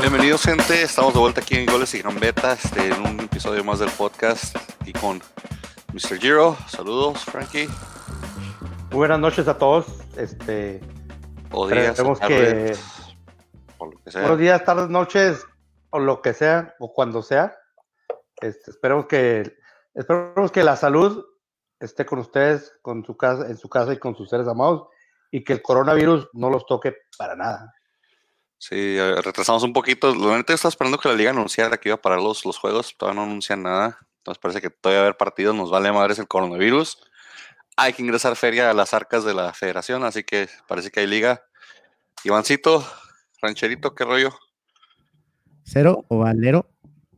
Bienvenidos, gente. Estamos de vuelta aquí en Goles y Gambetas este, en un episodio más del podcast. Y con Mr. Giro. Saludos, Frankie. Muy buenas noches a todos. Este, o días, que, o lo que sea. Buenos días, tardes, noches, o lo que sea, o cuando sea. Este, esperemos que esperemos que la salud esté con ustedes, con su casa, en su casa y con sus seres amados, y que el coronavirus no los toque para nada. Sí, retrasamos un poquito. La neta está esperando que la liga anunciara que iba a parar los, los juegos. Todavía no anuncian nada. Entonces parece que todavía va a haber partidos. Nos vale madres el coronavirus. Hay que ingresar feria a las arcas de la federación. Así que parece que hay liga. Ivancito, rancherito, ¿qué rollo? Cero o valero.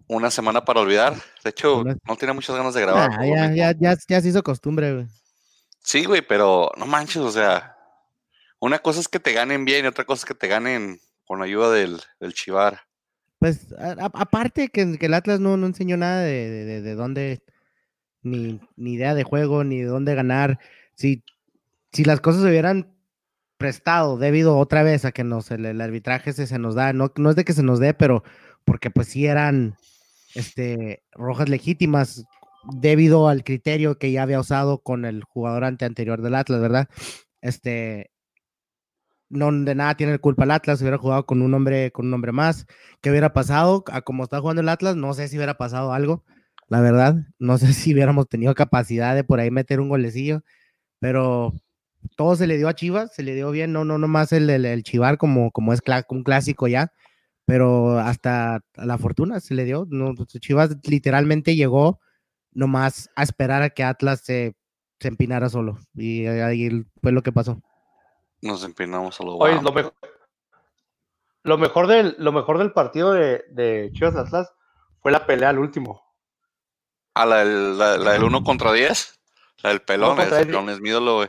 Una semana para olvidar. De hecho, no tiene muchas ganas de grabar. ya, ya, ya, ya, se hizo costumbre, güey. Sí, güey, pero no manches, o sea, una cosa es que te ganen bien y otra cosa es que te ganen con ayuda del, del Chivar. Pues aparte que, el Atlas no, no enseñó nada de, de, de, dónde, ni, ni, idea de juego, ni de dónde ganar. Si, si las cosas se hubieran prestado debido otra vez a que nos, el, arbitraje se, se, nos da, no, no es de que se nos dé, pero porque pues sí eran este, rojas legítimas debido al criterio que ya había usado con el jugador ante anterior del Atlas, ¿verdad? Este, no de nada tiene culpa el Atlas, hubiera jugado con un hombre, con un hombre más, ¿qué hubiera pasado? A como está jugando el Atlas, no sé si hubiera pasado algo, la verdad, no sé si hubiéramos tenido capacidad de por ahí meter un golecillo, pero todo se le dio a Chivas, se le dio bien, no, no, no más el, el, Chivar como, como es un clásico ya, pero hasta la fortuna se le dio, no, Chivas literalmente llegó nomás a esperar a que Atlas se, se empinara solo, y ahí fue lo que pasó. Nos empinamos a lo Oye, lo, mejor, lo, mejor del, lo mejor del partido de, de Chivas Atlas fue la pelea al último. ¿A la, la, la del 1 contra 10? La del pelón, ese pelón es mi ídolo, güey.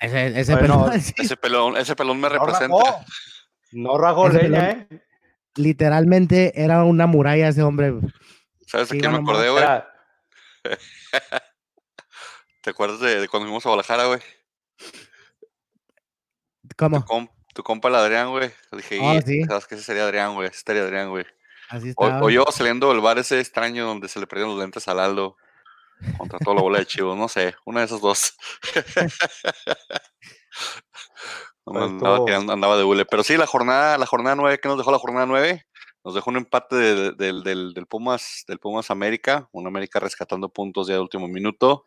Ese, ese, pelón, ese, pelón, ese pelón me representa. No rajó leña, ¿eh? Literalmente era una muralla ese hombre. ¿Sabes de qué me acordé, güey? ¿Te acuerdas de, de, cuando fuimos a Guadalajara, güey? ¿Cómo? Tu, compa el Adrián, güey. Dije, oh, ¿sí? ¿sabes que ese sería Adrián, güey? Ese sería Adrián, güey. Así. O, o, yo saliendo del bar ese extraño donde se le perdieron los lentes al Aldo contra toda la bola de chivos, no sé, una de esas dos. andaba, andaba, de hule. Pero sí, la jornada, la jornada 9, ¿qué nos dejó la jornada 9? Nos dejó un empate de, de, del, del, Pumas, del Pumas América, un América rescatando puntos ya de último minuto.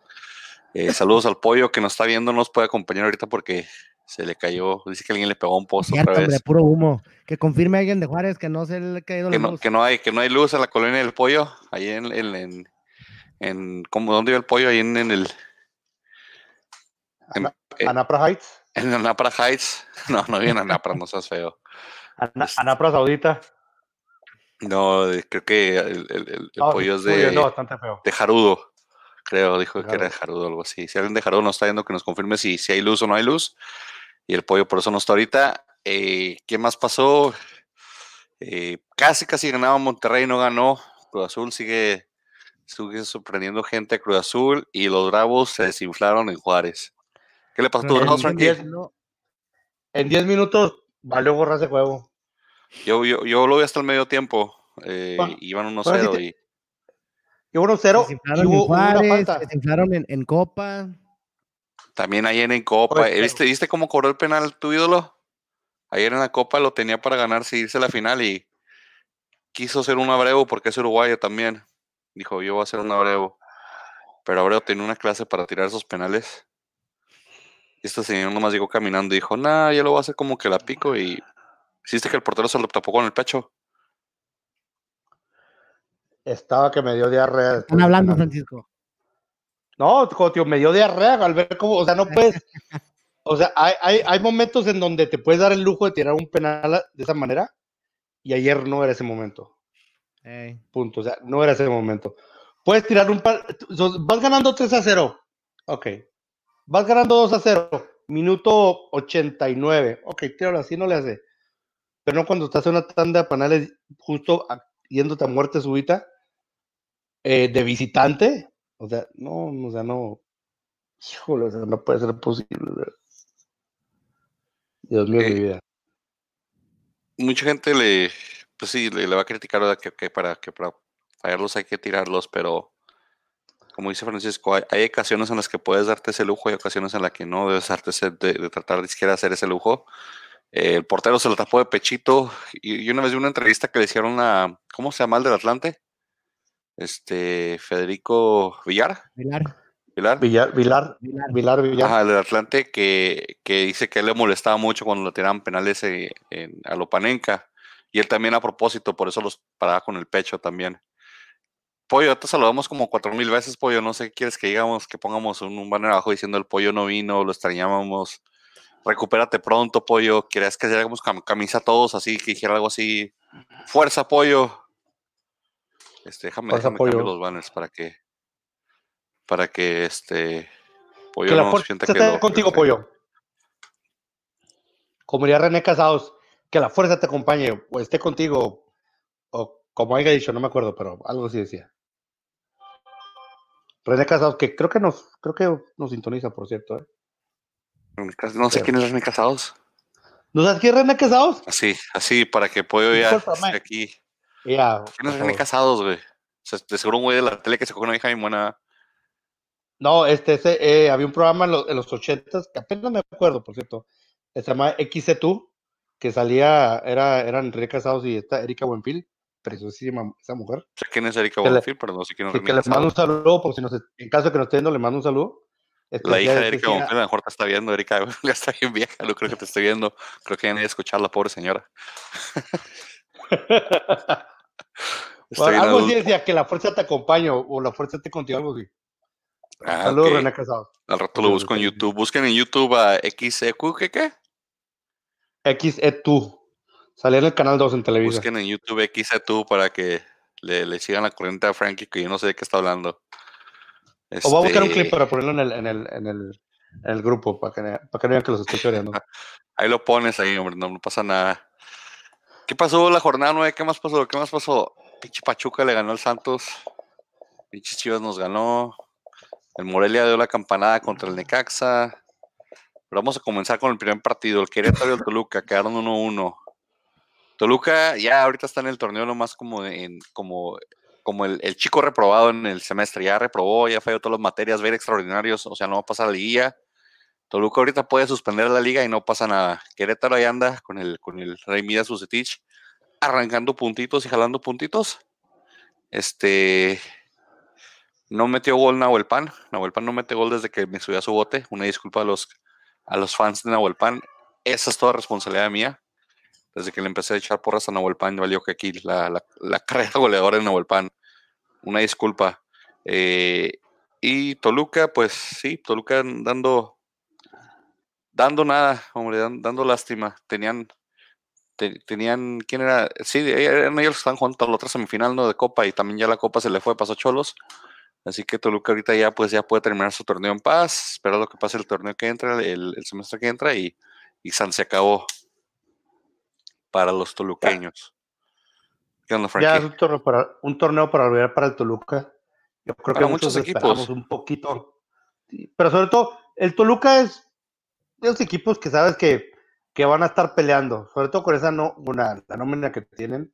Eh, saludos al pollo que nos está viendo, nos puede acompañar ahorita porque se le cayó, dice que alguien le pegó un pozo otra vez. Hombre, puro humo. Que confirme alguien de Juárez que no se le ha caído que la no, luz. Que no hay, que no hay luz en la colonia del pollo, ahí en, en, en, en ¿cómo, ¿dónde iba el pollo? Ahí en, en el en, Anapra Heights. En Anapra Heights. No, no viene Anapra, no seas feo. Ana, Anapra Saudita. No, creo que el, el, el no, pollo es de, bastante feo. de Jarudo. Creo, dijo claro. que era de Jarudo, algo así. Si alguien de Jarudo nos está viendo, que nos confirme si, si hay luz o no hay luz y el pollo por eso no está ahorita. Eh, ¿Qué más pasó? Eh, casi, casi ganaba Monterrey, no ganó. Cruz Azul sigue, sigue sorprendiendo gente a Cruz Azul y los Bravos se desinflaron en Juárez. ¿Qué le pasó a tus Bravos, Frankie? En 10 minutos valió gorras de juego. Yo, yo, yo lo vi hasta el medio tiempo. Eh, bueno, iban 1-0 bueno, y. Y 1-0. Se inflaron en Juárez, se inflaron en, en Copa. También ayer en Copa. Oye, ¿Viste, ¿Viste cómo cobró el penal tu ídolo? Ayer en la Copa lo tenía para ganarse irse a la final y quiso ser un Abreu porque es uruguayo también. Dijo, yo voy a ser un Abreu. Pero Abreu tenía una clase para tirar esos penales. Y este señor nomás llegó caminando y dijo, nah, ya lo voy a hacer como que la pico y hiciste que el portero se lo tapó con el pecho. Estaba que me dio diarrea. Están hablando, Francisco. No, tío, me dio diarrea al ver cómo, o sea, no puedes, o sea, hay, hay, hay, momentos en donde te puedes dar el lujo de tirar un penal de esa manera y ayer no era ese momento. Hey. Punto, o sea, no era ese momento. Puedes tirar un par, vas ganando 3 a 0, ok, vas ganando 2 a 0, minuto 89, ok, tíralo así, no le hace. Pero no cuando estás en una tanda de penales justo a, yéndote a muerte súbita eh, de visitante, o sea, no, o sea, no. Híjole, o sea, no puede ser posible. Dios mío, Eh, mi vida. Mucha gente le, pues sí, le, va a criticar que, para, que para fallarlos hay que tirarlos, pero como dice Francisco, hay, ocasiones en las que puedes darte ese lujo y ocasiones en las que no debes darte ese, de, tratar de siquiera hacer ese lujo. Eh, el portero se lo tapó de pechito y, una vez vi una entrevista que le hicieron a, ¿cómo se llama el del Atlante? Este, Federico Villar. Villar. Vilar. Villar, Vilar, Vilar, Villar. Ajá, el del Atlante que, que, dice que le molestaba mucho cuando le tiraban penales eh, en, a Lopanenca. Y él también a propósito, por eso los paraba con el pecho también. Pollo, te saludamos como cuatro mil veces, Pollo. No sé qué quieres que digamos, que pongamos un, un banner abajo diciendo el pollo no vino, lo extrañábamos. Recupérate pronto, Pollo. ¿Quieres que hagamos camisa a todos así, que dijera algo así? Fuerza, Pollo. Este, déjame, déjame cambiar los banners para que para que este pollo que la no sienta que esté contigo, pollo. Como diría René Casados, que la fuerza te acompañe o esté contigo, o como haya dicho, no me acuerdo, pero algo así decía. René Casados, que creo que nos, creo que nos sintoniza, por cierto. ¿eh? No sé quién es René Casados. ¿No sabes quién es René Casados? Así, así, para que pollo ya esté aquí. Ya, ¿Quién es René Casados, güey? O sea, de seguro un güey de la tele que se coge una hija bien buena. No, este, eh, había un programa en, los, ochentas, que apenas me acuerdo, por cierto, se llama XC2, que salía, era, eran Enrique Casados y esta Erika Buenfil, preciosísima esa mujer. Sé quién es Erika Buenfil, pero no sé quién es Que le mando un saludo, por si no en caso de que no esté viendo, le mando un saludo. la hija de Erika Buenfil, a lo mejor te está viendo, Erika ya está bien vieja, lo creo que te estoy viendo, creo que ya ni escuchar a la pobre señora. algo así decía, que la fuerza te acompañe o la fuerza esté contigo, algo así. Ah, Saludos, René Casado. Al rato lo busco en YouTube. Busquen en YouTube a XEQ, ¿qué qué? XE2. Salía en el canal 2 en televisión. Busquen en YouTube XE2 para que le, le, sigan la corriente a Frankie, que yo no sé de qué está hablando. O voy a buscar un clip este para ponerlo en el, en el, en el, en el grupo, para que, para que vean que los estoy ahí lo pones ahí, hombre, no, no pasa nada. ¿Qué pasó la jornada 9? ¿Qué más pasó? ¿Qué más pasó? Pinche Pachuca le ganó al Santos. Pinche Chivas nos ganó. El Morelia dio la campanada contra el Necaxa. Pero vamos a comenzar con el primer partido. El Querétaro y el Toluca quedaron 1-1. Toluca ya ahorita está en el torneo nomás como en, como, como el, chico reprobado en el semestre. Ya reprobó, ya falló todas las materias, ver extraordinarios, o sea, no va a pasar la liguilla. Toluca ahorita puede suspender la liga y no pasa nada. Querétaro ahí anda con el, con el Rey Midas Sucetich, arrancando puntitos y jalando puntitos. Este, no metió gol Nahuel Pan. Nahuel Pan no mete gol desde que me subí a su bote. Una disculpa a los, a los fans de Nahuel Pan. Esa es toda responsabilidad mía. Desde que le empecé a echar porras a Nahuel Pan, valió que aquí la, la, carrera goleadora de Nahuel Pan. Una disculpa. Eh, y Toluca, pues sí, Toluca dando, dando nada, hombre, dando, lástima. Tenían, tenían, ¿quién era? Sí, eran ellos que estaban jugando la otra semifinal, ¿no? De Copa, y también ya la Copa se le fue, pasó Cholos. Así que Toluca ahorita ya pues ya puede terminar su torneo en paz, esperar lo que pase el torneo que entra, el, semestre que entra y, y, San se acabó para los toluqueños. ¿Qué onda, ya es un torneo para, un torneo para olvidar para el Toluca. Yo creo que muchos equipos un poquito, pero sobre todo el Toluca es de los equipos que sabes que, que van a estar peleando, sobre todo con esa no, una, la nómina que tienen.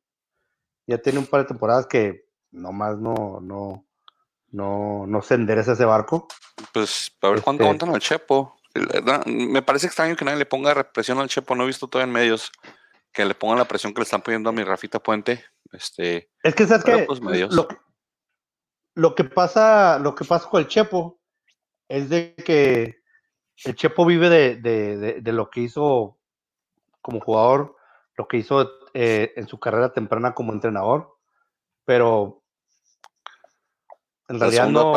Ya tiene un par de temporadas que nomás no, no, no, no se endereza ese barco. Pues a ver cuánto este aguantan al Chepo. Me parece extraño que nadie le ponga represión al Chepo, no he visto todo en medios que le pongan la presión que le están poniendo a mi Rafita Puente. Este, es que sabes que lo, que pasa, lo que pasa con el Chepo es de que el Chepo vive de, lo que hizo como jugador, lo que hizo eh, en su carrera temprana como entrenador, pero en realidad no.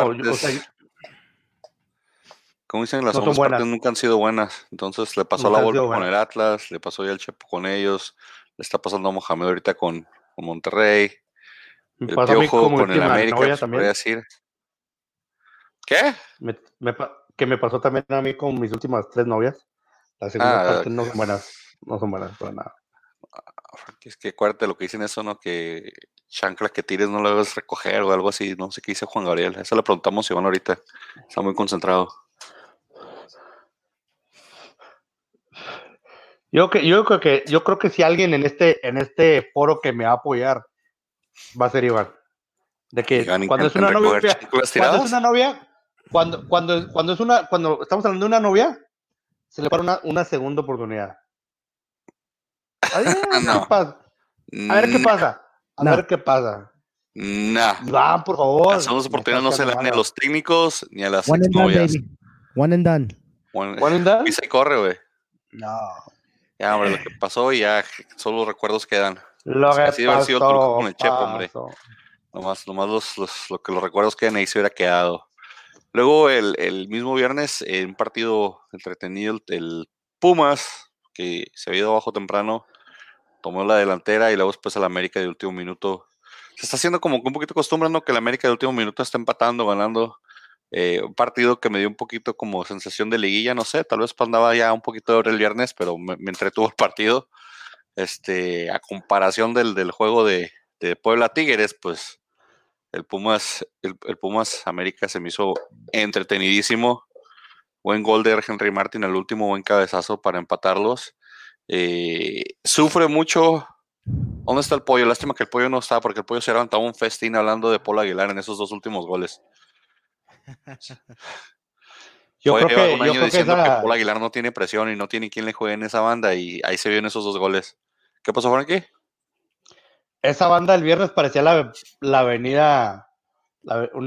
como dicen, las segundas partes nunca han sido buenas. Entonces le pasó a la Volpe con el Atlas, le pasó ya el Chepo con ellos, le está pasando a Mohamed ahorita con, Monterrey. el Piojo con el América, podría decir. ¿Qué? Que me pasó también a mí con mis últimas tres novias. Las segundas ah, partes no son buenas, no son buenas para nada. Es que acuérdate lo que dicen eso, ¿no? Que chancla que tires no la debes recoger o algo así. No sé qué dice Juan Gabriel. Eso le preguntamos a Iván ahorita. Está muy concentrado. Yo, que, yo, creo que, yo creo que si alguien en este, en este foro que me va a apoyar va a ser Iván. De que cuando es una novia, cuando es una novia, cuando, cuando, cuando es una, cuando estamos hablando de una novia, se le para una, una segunda oportunidad. A ver, qué pasa. A ver qué pasa. A ver qué pasa. Nah. Iván, por favor. Las segundas oportunidades no se le dan ni a los técnicos ni a las One novias. One and done. One, and done. Y se corre, güey. No. Ya, hombre, lo que pasó y ya solo los recuerdos quedan. Lo que Así pasó, sido con el Chepo, hombre. Nomás, nomás los, los, lo que los recuerdos quedan ahí se hubiera quedado. Luego, el, el mismo viernes, en un partido entretenido, el, Pumas, que se había ido abajo temprano, tomó la delantera y luego después al América de último minuto. Se está haciendo como que un poquito costumbre, ¿no? Que el América de último minuto está empatando, ganando. Eh, un partido que me dio un poquito como sensación de liguilla, no sé, tal vez andaba ya un poquito el viernes, pero me, entretuvo el partido. Este, a comparación del, del juego de, de, Puebla Tigres, pues el Pumas, el, Pumas América se me hizo entretenidísimo. Buen gol de Henry Martin al último, buen cabezazo para empatarlos. Eh, sufre mucho. ¿Dónde está el pollo? Lástima que el pollo no está, porque el pollo se levantaba un festín hablando de Paul Aguilar en esos dos últimos goles. Yo creo que, un año diciendo que, Paul Aguilar no tiene presión y no tiene quien le juegue en esa banda y ahí se vieron esos dos goles. ¿Qué pasó, Frankie? Esa banda el viernes parecía la, la avenida,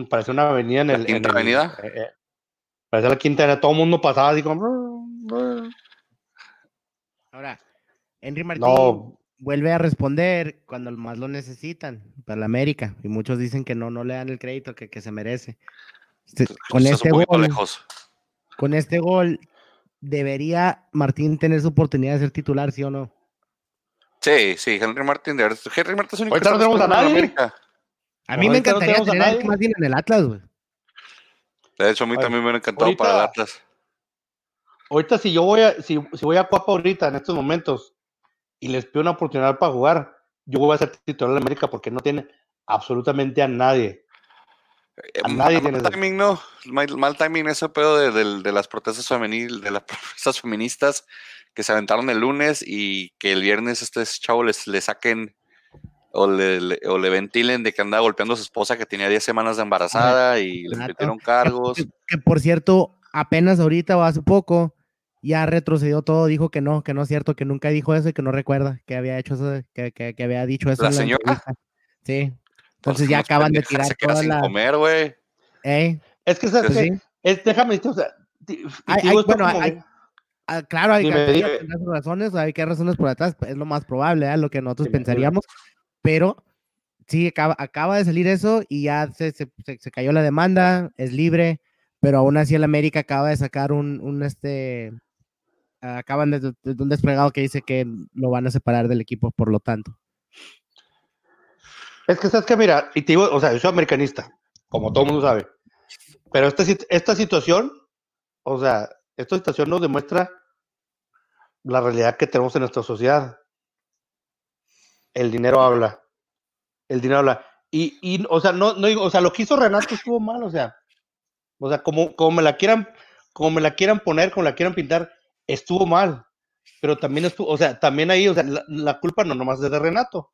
parecía una avenida en el... ¿Quinta avenida? Eh, eh, parecía la quinta todo el mundo pasaba así como... Ahora, Henry Martín vuelve a responder cuando más lo necesitan para la América y muchos dicen que no, no le dan el crédito que, que se merece. Este, con este gol, con este gol, ¿debería Martín tener su oportunidad de ser titular, sí o no? Sí, sí, Henry Martín. Henry Martín es un Ahorita no tenemos a nadie. A mí me encantaría tener a alguien más bien en el Atlas, güey. De hecho, a mí también me hubiera encantado para el Atlas. Ahorita si yo voy a, si, si voy a Cuapa ahorita en estos momentos y les pido una oportunidad para jugar, yo voy a ser titular de América porque no tiene absolutamente a nadie. Eh, mal, timing, no. Mal, timing ese pedo de, las protestas femenil, de las protestas feministas que se aventaron el lunes y que el viernes este chavo les, le saquen o le, o le ventilen de que andaba golpeando a su esposa que tenía 10 semanas de embarazada y le metieron cargos. Que, por cierto, apenas ahorita o hace poco ya retrocedió todo, dijo que no, que no es cierto, que nunca dijo eso y que no recuerda que había hecho eso, que, que, había dicho eso. La señora. Sí, entonces ya acaban de tirar se toda sin comer, güey. ¿Eh? Es que, ¿sabes sí. es, déjame, o sea, bueno, hay, ah, claro, hay, que razones, hay que razones por atrás, es lo más probable, ¿eh? lo que nosotros pensaríamos, pero sí, acaba, acaba de salir eso y ya se, se, se, cayó la demanda, es libre, pero aún así el América acaba de sacar un, un este, acaban de, de, un desplegado que dice que lo van a separar del equipo, por lo tanto. Es que sabes que, mira, y te digo, o sea, yo soy americanista, como todo el mundo sabe. Pero esta, esta situación, o sea, esta situación nos demuestra la realidad que tenemos en nuestra sociedad. El dinero habla. El dinero habla. Y, y o sea, no, no o sea, lo que hizo Renato estuvo mal, o sea, o sea, como, como me la quieran, como me la quieran poner, como la quieran pintar, estuvo mal. Pero también estuvo, o sea, también ahí, o sea, la, la culpa no nomás es de Renato.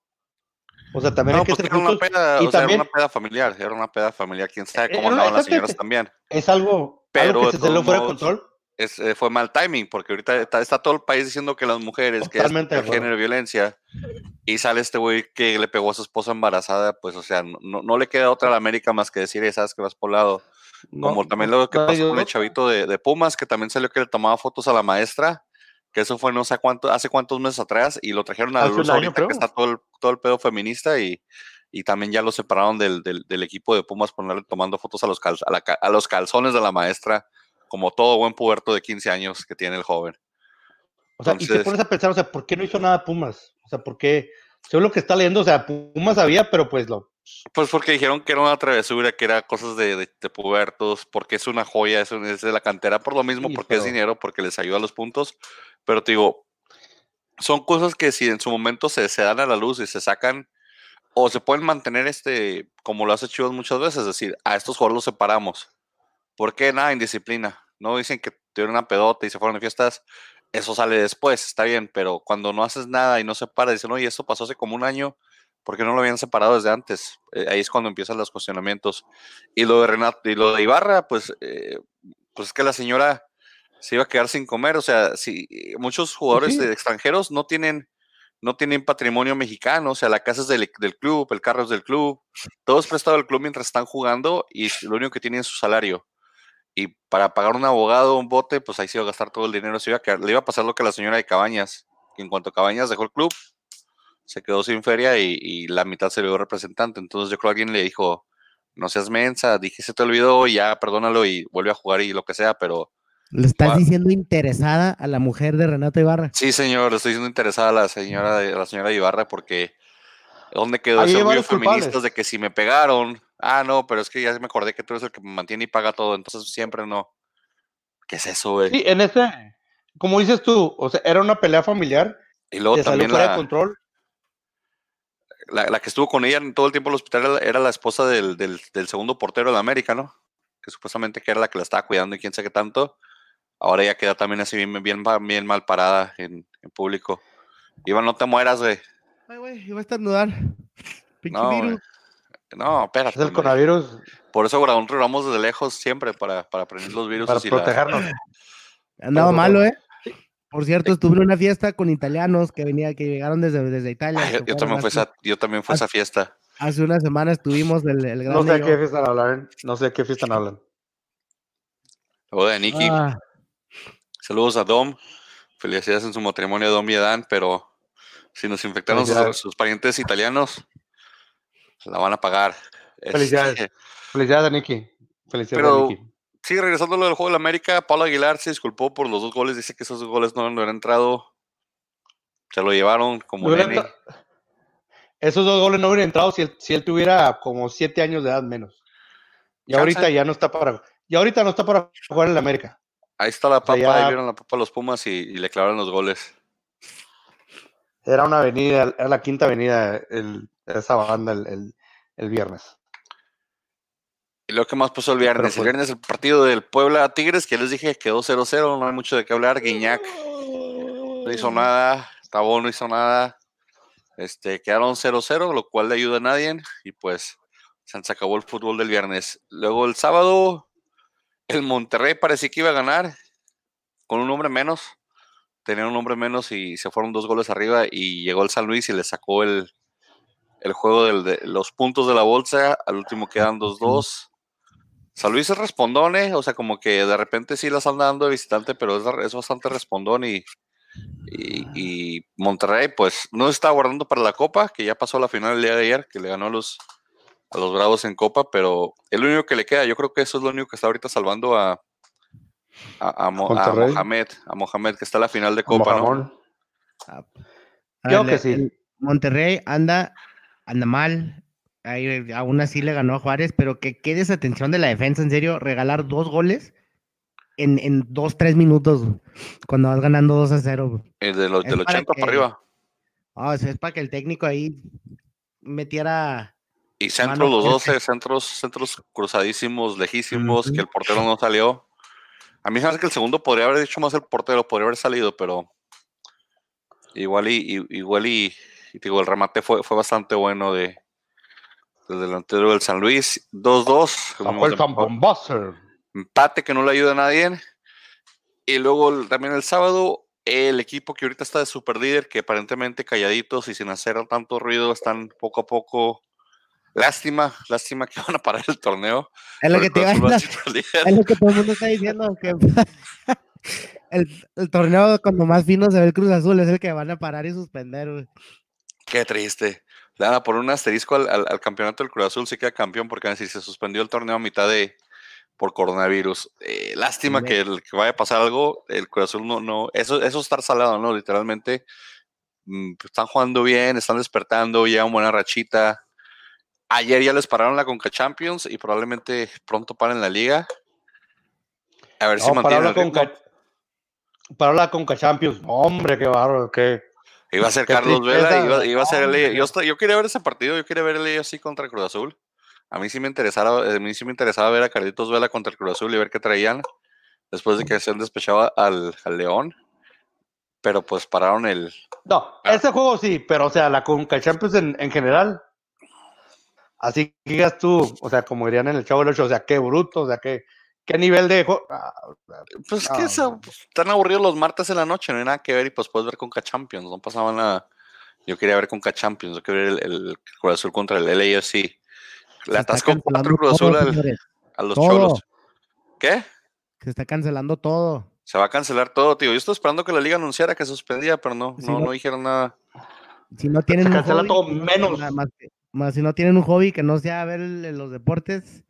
O sea, también hay que pues era una peda, o sea, era una peda familiar, era una peda familiar, quién sabe cómo andaban las señoras también. Es algo, pero que se fuera de control. Es, eh, fue mal timing, porque ahorita está, todo el país diciendo que las mujeres, que es el género de violencia, y sale este güey que le pegó a su esposa embarazada, pues, o sea, no, no le queda otra a la América más que decir, sabes que vas por lado. Como también lo que pasó con el chavito de, de Pumas, que también salió que le tomaba fotos a la maestra, que eso fue no sé cuánto, hace cuántos meses atrás, y lo trajeron a la luz ahorita que está todo el, todo el pedo feminista y, y también ya lo separaron del, del, equipo de Pumas ponerle tomando fotos a los, a, los calzones de la maestra, como todo buen puberto de 15 años que tiene el joven. O sea, y te pones a pensar, o sea, ¿por qué no hizo nada Pumas? O sea, ¿por qué? Según lo que está leyendo, o sea, Pumas había, pero pues lo... Pues porque dijeron que era una travesura, que era cosas de, de, pubertos, porque es una joya, es, es, de la cantera, por lo mismo, porque es dinero, porque les ayuda a los puntos, pero te digo, son cosas que si en su momento se, se dan a la luz y se sacan, o se pueden mantener este, como lo hace Chivas muchas veces, es decir, a estos jugadores los separamos. ¿Por qué? Nada, indisciplina. No dicen que tuvieron una pedota y se fueron de fiestas. eso sale después, está bien, pero cuando no haces nada y no se para, dicen, oye, esto pasó hace como un año, ¿por qué no lo habían separado desde antes? Eh, ahí es cuando empiezan los cuestionamientos. Y lo de Renato, y lo de Ibarra, pues, eh, pues es que la señora se iba a quedar sin comer, o sea, si muchos jugadores de extranjeros no tienen, no tienen patrimonio mexicano, o sea, la casa es del, del, club, el carro es del club, todo es prestado al club mientras están jugando y lo único que tienen es su salario y para pagar un abogado, un bote, pues ahí se iba a gastar todo el dinero. Se iba a le iba a pasar lo que a la señora de Cabañas, que en cuanto Cabañas dejó el club, se quedó sin feria y, la mitad se le dio representante. Entonces yo creo que alguien le dijo, no seas mensa, dije se te olvidó, ya perdónalo y vuelve a jugar y lo que sea, pero... ¿Le estás diciendo interesada a la mujer de Renato Ibarra? Sí, señor, le estoy diciendo interesada a la señora, a la señora Ibarra porque ¿dónde quedó ese orgullo feministas de que si me pegaron, Ah, no, pero es que ya me acordé que tú eres el que me mantiene y paga todo, entonces siempre no. ¿Qué es eso, güey? Sí, en ese, como dices tú, o sea, era una pelea familiar. Y luego también la, de control. La, que estuvo con ella en todo el tiempo en el hospital era, la esposa del, del, segundo portero de América, ¿no? Que supuestamente que era la que la estaba cuidando y quién sabe qué tanto. Ahora ya queda también así bien, bien, bien mal parada en, en público. Iván, no te mueras, güey. Ay, güey, iba a estornudar. Pinche no, no, espérate. Es el coronavirus. Por eso nosotros grabamos desde lejos siempre para, para prevenir los virus. Para protegernos. Andaba malo, ¿eh? Por cierto, estuve en una fiesta con italianos que venía, que llegaron desde, desde Italia. yo, también fui esa, yo también fui a esa fiesta. Hace una semana estuvimos del el gran No sé a qué fiesta hablan, no sé a qué fiesta hablan. De Nicky. Ah. Saludos a Dom. Felicidades en su matrimonio Dom y Edán, pero si nos infectaron sus parientes italianos, la van a pagar. Felicidades. Este, Felicidades Nicky. Felicidades Pero, Sí, regresando a lo del juego de la América, Pablo Aguilar se disculpó por los dos goles. Dice que esos dos goles no, no han entrado. Se lo llevaron como nene. Esos dos goles no hubieran entrado si él, si él tuviera como siete años de edad menos. Y ahorita ya no está para. Y ahorita no está para jugar en la América. Ahí está la papa, ahí vieron la papa los Pumas y, le clavaron los goles. Era una avenida, era la quinta avenida el, esa banda el, el, viernes. Y lo que más pasó el viernes. el pues viernes el partido del Puebla Tigres, que les dije quedó 0-0, no hay mucho de qué hablar. Guiñac no hizo nada, Tabó no hizo nada. Este, quedaron 0-0, lo cual le ayuda a nadie. Y pues se acabó el fútbol del viernes. Luego el sábado, el Monterrey parecía que iba a ganar con un hombre menos. Tenía un hombre menos y se fueron dos goles arriba. Y llegó el San Luis y le sacó el, el juego de los puntos de la bolsa, al último quedan 2-2. San Luis es respondón, o sea, como que de repente sí las anda dando de visitante, pero es, bastante respondón y, y, Monterrey, pues no está guardando para la Copa, que ya pasó la final el día de ayer, que le ganó a los, a los Bravos en Copa, pero el único que le queda, yo creo que eso es lo único que está ahorita salvando a, a, Mohamed, a Mohamed, que está en la final de Copa, ¿no? Ah, yo que sí. Monterrey anda anda mal. Ahí, aún así le ganó a Juárez, pero que quede esa atención de la defensa, en serio, regalar dos goles en, en dos, tres minutos, cuando vas ganando 2 a 0. El de los, del 80 para arriba. Ah, es para que el técnico ahí metiera. Y centros, los 12 centros, centros cruzadísimos, lejísimos, que el portero no salió. A mí se me hace que el segundo podría haber dicho más el portero, podría haber salido, pero igual y igual y y digo, el remate fue, fue bastante bueno de, del delantero del San Luis. 2-2. Empate que no le ayuda a nadie. Y luego también el sábado, el equipo que ahorita está de super líder, que aparentemente calladitos y sin hacer tanto ruido, están poco a poco. Lástima, lástima que van a parar el torneo. Es lo que, te es lo que todo el mundo está diciendo. Que el, el, torneo cuando más fino se ve el Cruz Azul es el que van a parar y suspender. Qué triste. Le van a poner un asterisco al, campeonato del Cruz Azul, sí queda campeón, porque si se suspendió el torneo a mitad de por coronavirus. Eh, lástima que, el, que vaya a pasar algo, el Cruz Azul no, no, eso, eso estar salado, ¿no? Literalmente mm, pues, están jugando bien, están despertando, llevan buena rachita. Ayer ya les pararon la Conca Champions y probablemente pronto paren la liga. A ver si mantienen Conca, para la Conca Champions, hombre, qué barro, qué Iba a ser Carlos Vela, iba, a ser el, yo, yo, quería ver ese partido, yo quería ver el así contra Cruz Azul. A mí sí me interesaba, a mí sí me interesaba ver a Carlitos Vela contra el Cruz Azul y ver qué traían después de que se han despechado al, al León. Pero pues pararon el. No, Ah. ese juego sí, pero o sea, la Conca Champions en, en general. Así que digas tú, o sea, como dirían en el Chavo del Ocho, o sea, qué bruto, o sea, qué, qué nivel de. Ah, Pues Ah, que no. están aburridos los martes en la noche, no hay nada que ver y pues puedes ver Conca Champions, no pasaba nada. Yo quería ver Conca Champions, yo quería ver el, el Cruz Azul contra el LAFC. Le atascó cuatro Cruz Azul todo, al- señores, a los todo. cholos. ¿Qué? Se está cancelando todo. Se va a cancelar todo, tío. Yo estoy esperando que la liga anunciara que suspendía, pero no, no, no. no dijeron nada. Si no tienen Se un cancela hobby, todo pues, menos. más si no tienen un hobby que no sea ver el- los deportes,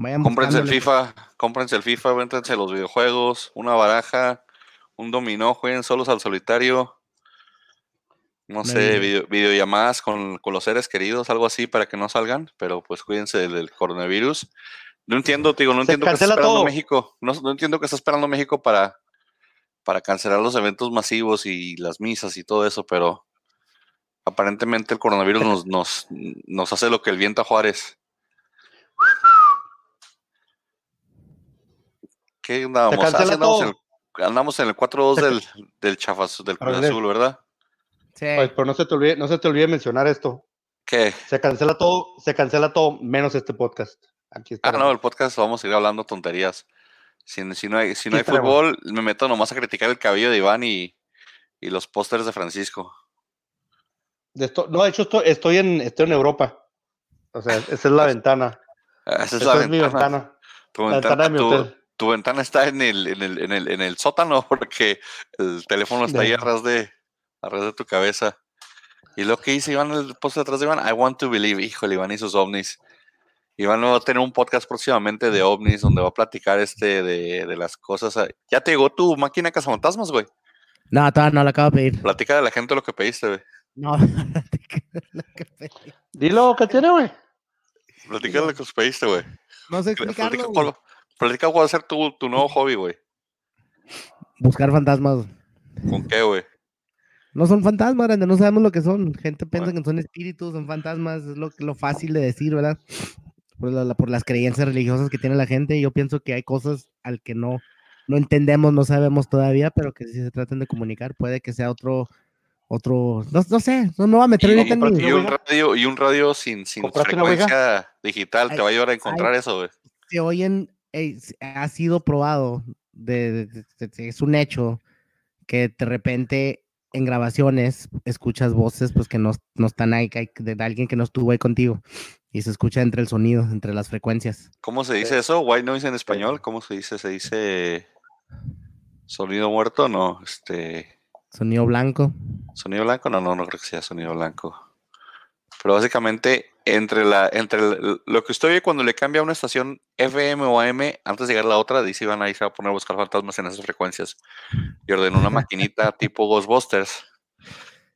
vayan Cómprense el. FIFA, cómprense el FIFA, véntense los videojuegos, una baraja, un dominó, jueguen solos al solitario. No sé, video, videollamadas con, con los seres queridos, algo así para que no salgan, pero pues cuídense del, del coronavirus. No entiendo, te digo, no Se entiendo qué está esperando todo. México. No, no entiendo qué está esperando México para, para cancelar los eventos masivos y las misas y todo eso, pero aparentemente el coronavirus nos, nos, nos hace lo que el viento a Juárez. ¿Qué andábamos? Ah, andamos, en el, andamos en el 4-2 del, del Chafaz, del Cruz. Azul, ¿verdad? Sí. Pues, pero no se te olvide, no se te olvide mencionar esto. ¿Qué? Se cancela todo, se cancela todo menos este podcast. Aquí está. Ah, no, el podcast vamos a ir hablando tonterías. Si, si no hay, si no hay fútbol, me meto nomás a criticar el cabello de Iván y, y los pósters de Francisco. De esto- no, de hecho estoy, estoy en estoy en Europa. O sea, esa es la ventana. Ah, Esa es Esa la es mi ventana. ventana. Tu La ventana, ventana de mi tu, hotel. Tu ventana está en el, en el, en el, en el sótano porque el teléfono está ahí De- atrás de, atrás de tu cabeza. Y lo que dice Iván, el post atrás de Iván, I want to believe, híjole, Iván y sus ovnis. Iván va a tener un podcast próximamente de ovnis donde va a platicar este de, de las cosas. Ya te llegó tu máquina cazafantasmas, güey. No, todavía no la acabo de pedir. Platica de la gente lo que pediste, güey. No, la que pedí. Dilo que tiene, güey. Platica de lo que pediste, güey. no sé Platica explicarlo. güey. Platica cuál va a ser tu, tu nuevo hobby, güey. Buscar fantasmas. ¿Con qué, güey? No son fantasmas, grande, no sabemos lo que son. Gente piensa Bueno. que son espíritus, son fantasmas, es lo, lo fácil de decir, ¿verdad? Por, la- la- por las creencias religiosas que tiene la gente. Yo pienso que hay cosas al que no, no entendemos, no sabemos todavía, pero que si se tratan de comunicar, puede que sea otro, otro, no, no sé, no me voy a meter Y, ahorita en mi- y un radio, y un radio sin, sin frecuencia digital te va a ayudar a encontrar eso, güey. se oyen, eh, ha sido probado, de, de- de- de- es un hecho que de repente en grabaciones escuchas voces pues que no, no están ahí, que hay- de alguien que no estuvo ahí contigo y se escucha entre el sonido, entre las frecuencias. ¿Cómo se dice eso? White noise en español. ¿Cómo se dice? ¿Se dice sonido muerto? No, este. Sonido blanco. ¿Sonido blanco? No, no, no creo que sea sonido blanco. Pero básicamente, entre la, entre el- lo que usted oye cuando le cambia a una estación FM o AM, antes de llegar a la otra, dice Iván ahí se va a poner a buscar fantasmas en esas frecuencias. Y ordenó una maquinita tipo Ghostbusters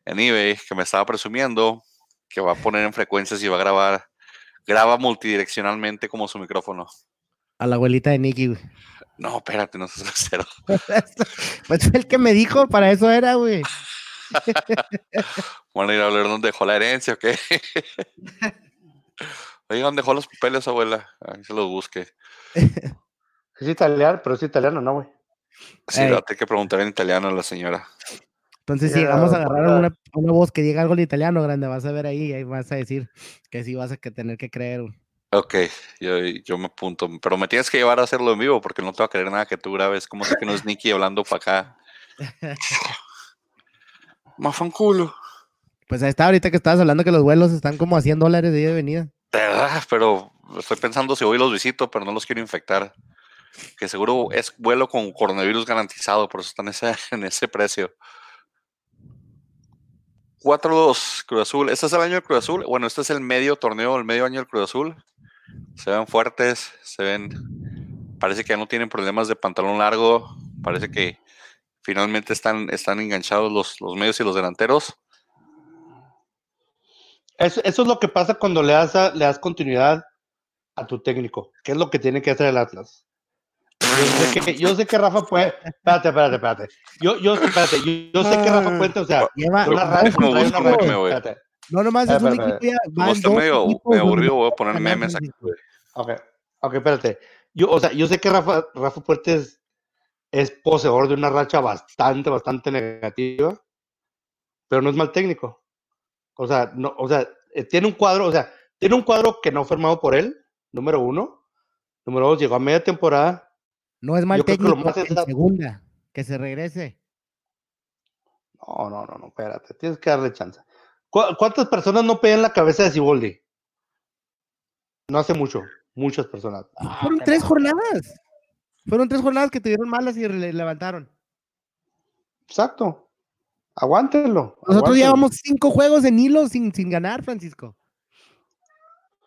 en eBay que me estaba presumiendo que va a poner en frecuencias y va a grabar, graba multidireccionalmente como su micrófono. A la abuelita de Nicky, güey. No, espérate, no seas grosero. Pues fue el que me dijo, para eso era, güey. Van a ir a hablar dónde dejó la herencia o qué. Oye, ¿dónde dejó los papeles, abuela? Ahí se los busque. Es italiano, pero es italiano, ¿no, güey? Sí, Ey. va a tener que preguntar en italiano a la señora. Entonces, si Ya, llegamos a agarrar una, una voz que diga algo en italiano, grande, vas a ver ahí, ahí vas a decir que sí vas a que tener que creer. güey. Ok, yo, yo me apunto. Pero me tienes que llevar a hacerlo en vivo porque no te va a creer nada que tú grabes. ¿Cómo sé que no es Nicky hablando para acá? Mafanculo. Pues ahí está, ahorita que estabas hablando que los vuelos están como a 100 dólares de ida y venida. De verdad, pero estoy pensando si hoy los visito, pero no los quiero infectar. Que seguro es vuelo con coronavirus garantizado, por eso están en ese, en ese precio. 4-2, Cruz Azul. ¿Este es el año del Cruz Azul? Bueno, este es el medio torneo, el medio año del Cruz Azul. Se ven fuertes, se ven. Parece que ya no tienen problemas de pantalón largo. Parece que finalmente están, están enganchados los, los medios y los delanteros. Eso, eso es lo que pasa cuando le das, a- le das continuidad a tu técnico, que es lo que tiene que hacer el Atlas. Yo sé que, yo sé que Rafa puede. Espérate, espérate, espérate. Yo, yo, espérate, yo, yo sé que Rafa Puente, o sea, Lleva, una racha, trae una racha. Espérate. no nomás Ah, es un equipo ya. Medio, donde aburrido, voy a poner memes aquí. Ok, ok, espérate. Yo, o sea, yo sé que Rafa, Rafa Puertes es poseedor de una racha bastante, bastante negativa, pero no es mal técnico. O sea, no, o sea, eh, tiene un cuadro, o sea, tiene un cuadro que no formado por él, número uno. Número dos, llegó a media temporada. No es mal técnico en segunda, que se regrese. No, no, no, no, espérate, tienes que darle chance. ¿Cuántas personas no pegan la cabeza de Siboldi? No hace mucho, muchas personas. Ah, Fueron tres jornadas. Fueron tres jornadas que tuvieron malas y levantaron. Exacto. Aguántenlo. Nosotros llevamos cinco juegos en hilo sin, sin ganar, Francisco.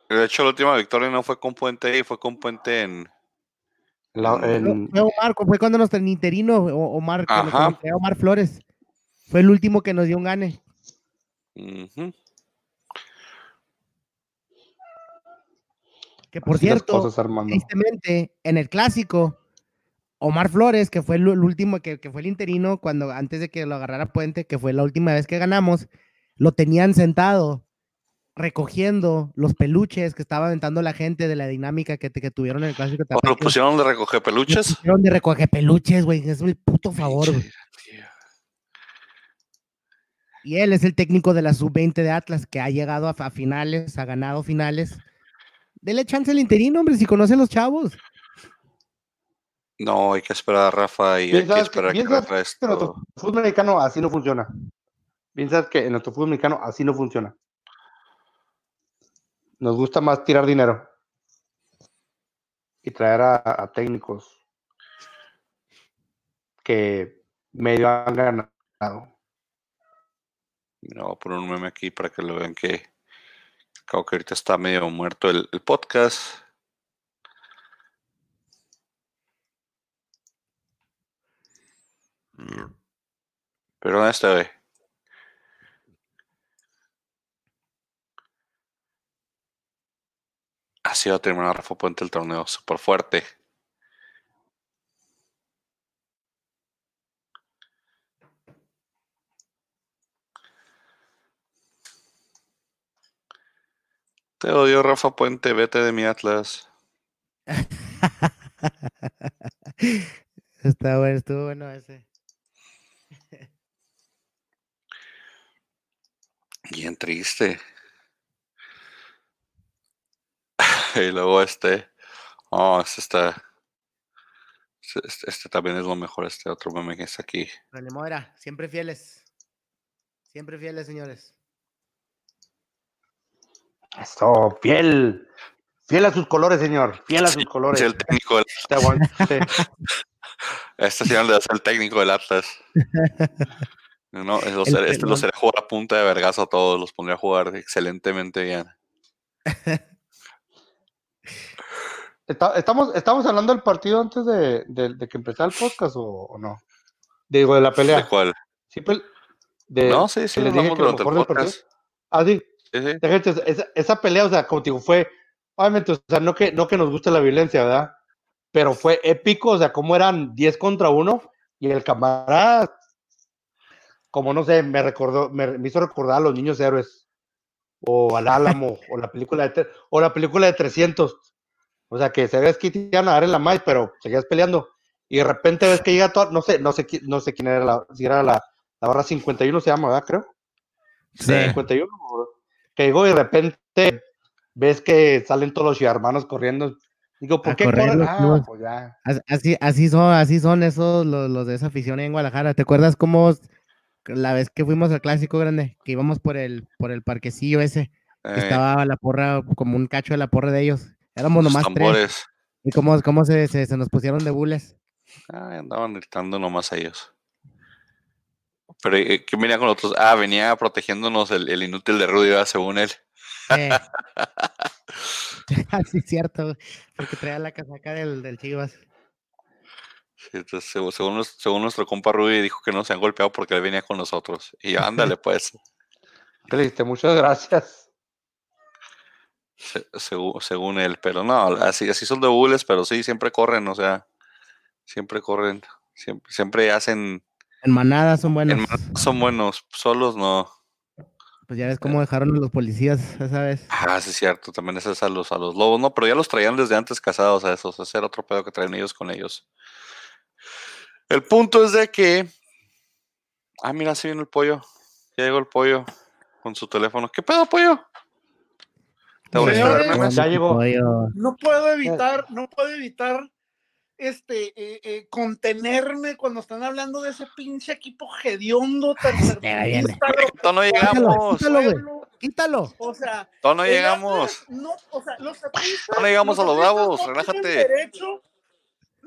De hecho, la última victoria no fue con Puente y fue con Puente en. Fue Omar, fue cuando nos el interino Omar, Omar Flores. Fue el último que nos dio un gane. Que por cierto, tristemente, en el clásico, Omar Flores, que fue el, último, que, fue el interino, cuando antes de que lo agarrara Puente, que fue la última vez que ganamos, lo tenían sentado recogiendo los peluches que estaba aventando la gente de la dinámica que, que tuvieron en el clásico. ¿O lo pusieron de recoger peluches? Lo pusieron de recoger peluches, güey. Es un puto favor, güey. Y él es el técnico de la sub-20 de Atlas que ha llegado a, finales, ha ganado finales. Dele chance al interino, hombre, si conoce a los chavos. No, hay que esperar a Rafa y hay que esperar que, que Rafa esto... En nuestro fútbol mexicano así no funciona. Piensas que en nuestro fútbol mexicano así no funciona. Nos gusta más tirar dinero y traer a técnicos que medio han ganado. No, por un meme aquí para que lo vean que creo que ahorita está medio muerto el, podcast. Pero ¿dónde está, ve? Así va a terminar Rafa Puente el torneo, súper fuerte. Te odio, Rafa Puente, vete de mi Atlas. Está bueno, estuvo bueno ese. Bien triste. y luego este. Oh, este está. Este, este, también es lo mejor, este otro meme que está aquí. Modera, siempre fieles. Siempre fieles, señores. Esto, fiel. Fiel a sus colores, señor. Fiel a sus colores. Es el técnico del Este señor es el técnico del Atlas. No, este lo sería jugar a punta de vergazo a todos, los pondría a jugar excelentemente bien. ¿Estamos, ¿Estamos hablando del partido antes de, que empezara el podcast o, no? Digo, de la pelea. ¿De cuál? Sí, pues, no, sí, sí, les dije que el podcast. Ah, sí. Esa, pelea, o sea, como digo, fue, obviamente, o sea, no que, no que nos guste la violencia, ¿verdad? Pero fue épico, o sea, como eran 10 contra 1 y el camarada, como no sé, me recordó, me, hizo recordar a los niños héroes, o al Álamo, o la película de, o la película de 300. O sea, que se ves que te iban a dar en la maíz, pero seguías peleando. Y de repente ves que llega todo, no sé, no sé, no sé quién era la, si era la, la barra 51 se llama, ¿verdad? Creo. Sí. 51, que llegó y de repente ves que salen todos los hermanos corriendo. Digo, ¿por qué corren? Ah, pues ya. Así, así son, así son esos los, de esa afición en Guadalajara. ¿Te acuerdas cómo la vez que fuimos al clásico grande, que íbamos por el, por el parquecillo ese, que eh. estaba la porra, como un cacho de la porra de ellos? Éramos nomás tres. ¿Y cómo, cómo se, se, nos pusieron de bules? Ah, andaban gritando nomás a ellos. Pero eh, ¿qué venía con otros? Ah, venía protegiéndonos el, inútil de Rudy, según él. Eh. sí, cierto, porque traía la casaca del, del Chivas. Entonces, según, según, nuestro compa Rudy dijo que no se han golpeado porque él venía con nosotros. Y ándale, pues. Triste, muchas gracias. según, según, él, pero no, así, así son de bules, pero sí, siempre corren, o sea, siempre corren, siempre, siempre hacen en manada son buenos. En son buenos, solos no. Pues ya ves cómo dejaron a los policías esa vez. Ah, sí, es cierto. También es a los, a los lobos, ¿no? Pero ya los traían desde antes casados a esos. Ese era otro pedo que traen ellos con ellos. El punto es de que. Ah, mira, sí viene el pollo. Ya llegó el pollo con su teléfono. ¿Qué pedo, pollo? Te voy a ya llegó. Pollo. No puedo evitar, no puedo evitar este eh, eh, contenerme cuando están hablando de ese pinche equipo hediondo Ya viene. Todavía no llegamos. Quítalo, güey. Quítalo. O sea, no llegamos. No, o sea, los. No llegamos a los Bravos, no relájate. derecho-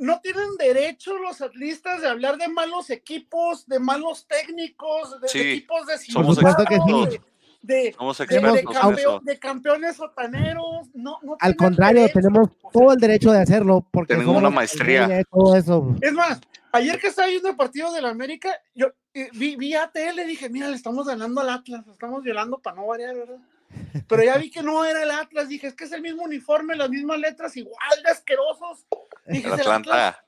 no tienen derecho los atlistas de hablar de malos equipos, de malos técnicos, de, Sí, de equipos de somos de, de- Somos de- de expertos en campeón- eso. de campeones sotaneros. No, no Al contrario, derecho. tenemos todo el derecho de hacerlo porque Tenemos una maestría. todo eso. Es más, ayer que estaba viendo el partido de la América, yo eh, vi, vi a tele y dije, mira, le estamos ganando al Atlas, lo estamos violando para no variar, ¿verdad? Pero ya vi que no era el Atlas, dije, es que es el mismo uniforme, las mismas letras, igual de asquerosos. Dije, El Atlas, Atlanta.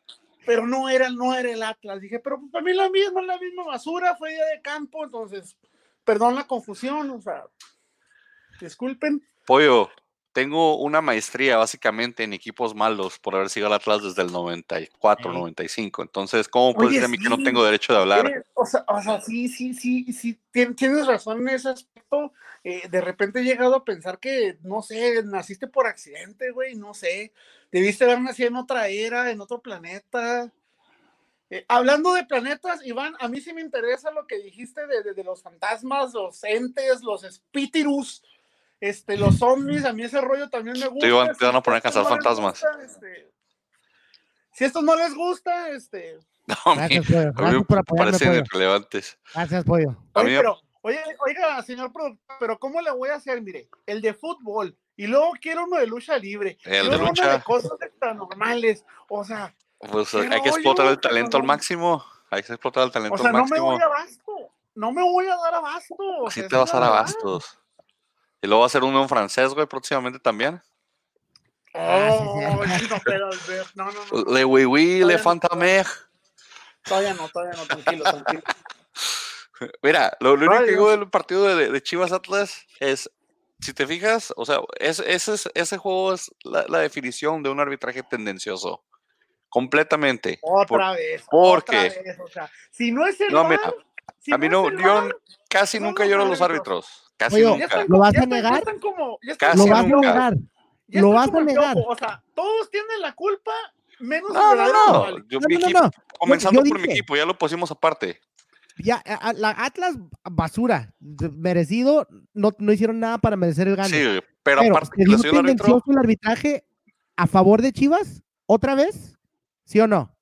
pero no era, no era el Atlas. Dije, pero pues, para mí la misma, la misma basura, fue día de campo, entonces, perdón la confusión, o sea, disculpen. Pollo, tengo una maestría básicamente en equipos malos por haber sido al Atlas desde el 94, Ey. 95. Entonces, ¿cómo puedes decir a mí que no sí. tengo derecho de hablar? O sea, o sea, sí, sí, sí, sí, tien- tienes razón en ese aspecto. Eh, de repente he llegado a pensar que, no sé, naciste por accidente, güey, no sé. Debiste haber nacido en otra era, en otro planeta. Eh, hablando de planetas, Iván, a mí sí me interesa lo que dijiste de, de- de los fantasmas, los entes, los espíritus, este, los zombies, a mí ese rollo también me gusta. Iván, te van a poner a estos cazar fantasmas. gusta, este, si a estos no les gusta, este, No, a mí, Gracias, pollo. Gracias por me apoyarme, parecen pollo. irrelevantes. Gracias, pollo. Oye, pero, oye, oiga, señor productor, pero ¿cómo le voy a hacer? Mire, el de fútbol, y luego quiero uno de lucha libre, El y de uno lucha. de cosas paranormales, o sea, Pues ¿Qué hay que explotar el talento al máximo. Hay que explotar el talento o sea, al no me máximo. voy a abasto, no me voy a dar abasto. o Así sea, te vas a dar verdad. abastos. Y luego va a ser uno en francés, güey, próximamente también. Sí, sí. Oh, sí, no, pero, pero, no, no, no, Le oui oui, le no. fantamer. todavía no, todavía no, tranquilo, tranquilo. Mira, lo, lo único que digo del partido de, de Chivas Atlas es, si te fijas, o sea, es, ese, es- ese juego es la, la definición de un arbitraje tendencioso. Completamente. Otra Por- vez, ¿por otra qué? vez, o sea, si no es el No, mira, si a mí no, el yo casi nunca lloro a los árbitros. árbitros. Casi Oye, ya nunca. están- ¿Lo vas a están- ya negar? están como- ya están Casi Lo vas a negar. Ya Lo vas a negar. Piojo, O sea, todos tienen la culpa, menos el No, no, no. Yo, No, mi no, no, equipo- no. comenzando yo por mi equipo, ya lo pusimos aparte. Ya, a- a- la Atlas, basura. Merecido. No, no hicieron nada para merecer el gane. Sí, pero, Pero, aparte ¿se que dio le soy el árbitro, tendencioso el arbitraje a favor de Chivas? ¿Otra vez? ¿Sí o no?